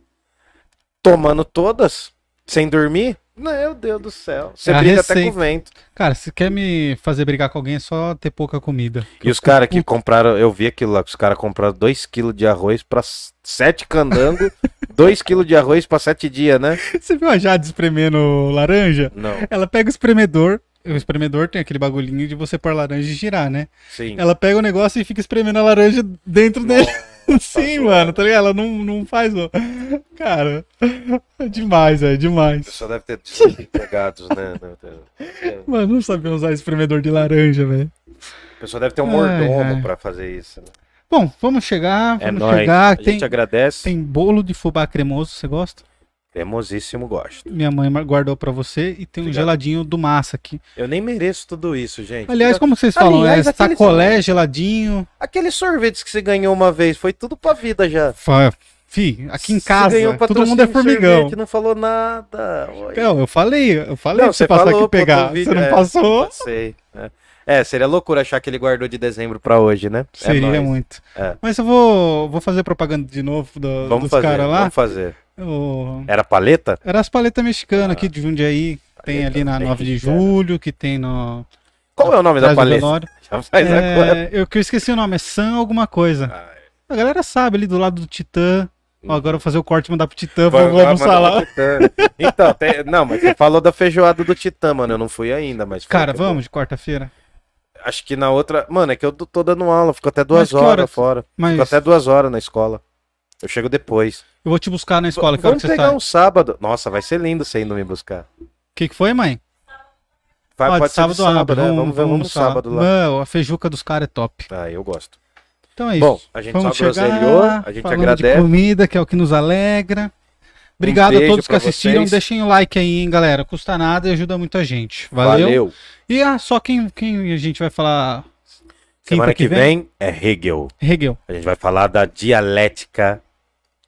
S2: tomando todas, sem dormir. Meu Deus do céu. Você
S1: É
S2: briga até com o vento.
S1: Cara, se quer me fazer brigar com alguém, é só ter pouca comida.
S2: E os caras que compraram, eu vi aquilo lá, que os caras compraram 2kg de arroz pra 7 candango, 2kg de arroz pra 7 dias, né?
S1: Você viu a Jade espremendo laranja?
S2: Não,
S1: Ela pega o espremedor. O espremedor tem aquele bagulhinho de você pôr laranja e girar, né?
S2: sim.
S1: Ela pega o negócio e fica espremendo a laranja dentro dele. Sim, mano, tá ligado? Ela não, não faz. ó. Cara, é demais, é
S2: O
S1: demais.
S2: pessoal deve ter sido empregados, né? O
S1: Mano, não sabia usar espremedor de laranja, velho.
S2: pessoal deve ter um mordomo
S1: ai.
S2: pra fazer isso. né?
S1: Bom, vamos chegar,
S2: É
S1: vamos
S2: nóis.
S1: chegar.
S2: A
S1: Tem,
S2: gente agradece.
S1: tem bolo de fubá cremoso, você gosta?
S2: Cremosíssimo gosto.
S1: Minha mãe guardou pra você e tem um
S2: Obrigado.
S1: geladinho do massa aqui.
S2: Eu nem mereço tudo isso, gente.
S1: Aliás, como vocês falam,
S2: Aliás,
S1: é
S2: aquele
S1: sacolé, geladinho.
S2: Aqueles sorvetes que você ganhou uma vez, foi tudo pra vida já.
S1: Fa- Fi, aqui em casa, todo mundo é formigão.
S2: sorvete, não falou nada. Oi.
S1: Não, eu falei, eu falei
S2: Não,
S1: pra você passar
S2: falou,
S1: aqui pegar.
S2: vídeo,
S1: você não
S2: é.
S1: passou?
S2: Sei. É. É, seria loucura achar que ele guardou de dezembro pra hoje, né? É
S1: Seria
S2: nóis.
S1: muito.
S2: É.
S1: Mas eu vou, vou fazer propaganda de novo do,
S2: Vamos
S1: dos caras lá.
S2: vamos fazer.
S1: O-
S2: Era paleta?
S1: Era as paletas mexicanas aqui de Jundiaí. Tem
S2: Paleta
S1: ali na 9 de julho, que tem no.
S2: Qual é o nome da paleta?
S1: velório.
S2: Já faz agora.
S1: É, eu que eu esqueci o nome, é Sam alguma coisa.
S2: Ah,
S1: A galera sabe ali do lado do Titã. Ó, agora eu vou fazer o corte e mandar pro Titã, vou
S2: vai
S1: almoçar lá.
S2: Então, tem- não, mas você falou da feijoada do Titã, mano. Eu não fui ainda, mas.
S1: Cara,
S2: eu-
S1: vamos de quarta-feira.
S2: Acho que na outra. Mano, é que eu tô dando aula, fico até duas horas
S1: horas?
S2: fora. Fico
S1: Mas
S2: até duas horas na escola. Eu chego depois.
S1: Eu vou te buscar na escola, que hora
S2: Vamos
S1: que você
S2: pegar um sábado. Nossa, vai ser lindo você indo me buscar.
S1: O que, que foi, mãe?
S2: Vai,
S1: de
S2: pode ser de
S1: sábado abre,
S2: né? Vamos, vamos
S1: almoçar.
S2: sábado lá.
S1: Mano, a feijuca dos caras é top.
S2: Ah, eu gosto.
S1: Então é isso.
S2: Bom, a gente
S1: Vamos
S2: só groselhou, a gente agradece.
S1: de comida, que é o que nos alegra. Obrigado a
S2: beijo
S1: todos que assistiram.
S2: vocês.
S1: Deixem o like aí, hein, galera. Custa nada e ajuda muita gente. Valeu.
S2: Valeu.
S1: E ah, só quem, quem a gente vai falar
S2: Semana que vem é Hegel.
S1: Hegel.
S2: A gente vai falar da dialética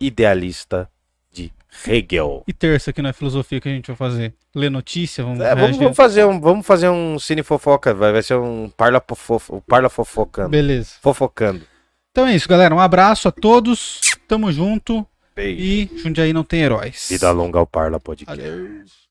S2: idealista de Hegel.
S1: E terça aqui na filosofia que a gente vai fazer. Ler notícia, vamos,
S2: É, vamos, vamos fazer um, vamos fazer um cine fofoca, vai, vai ser um parla, fofo, parla fofocando.
S1: Beleza.
S2: Fofocando.
S1: Então é isso, galera. Um abraço a todos. Tamo junto.
S2: Beijo.
S1: E Jundiaí não tem heróis.
S2: Vida longa ao parla podcast.
S1: Adeus.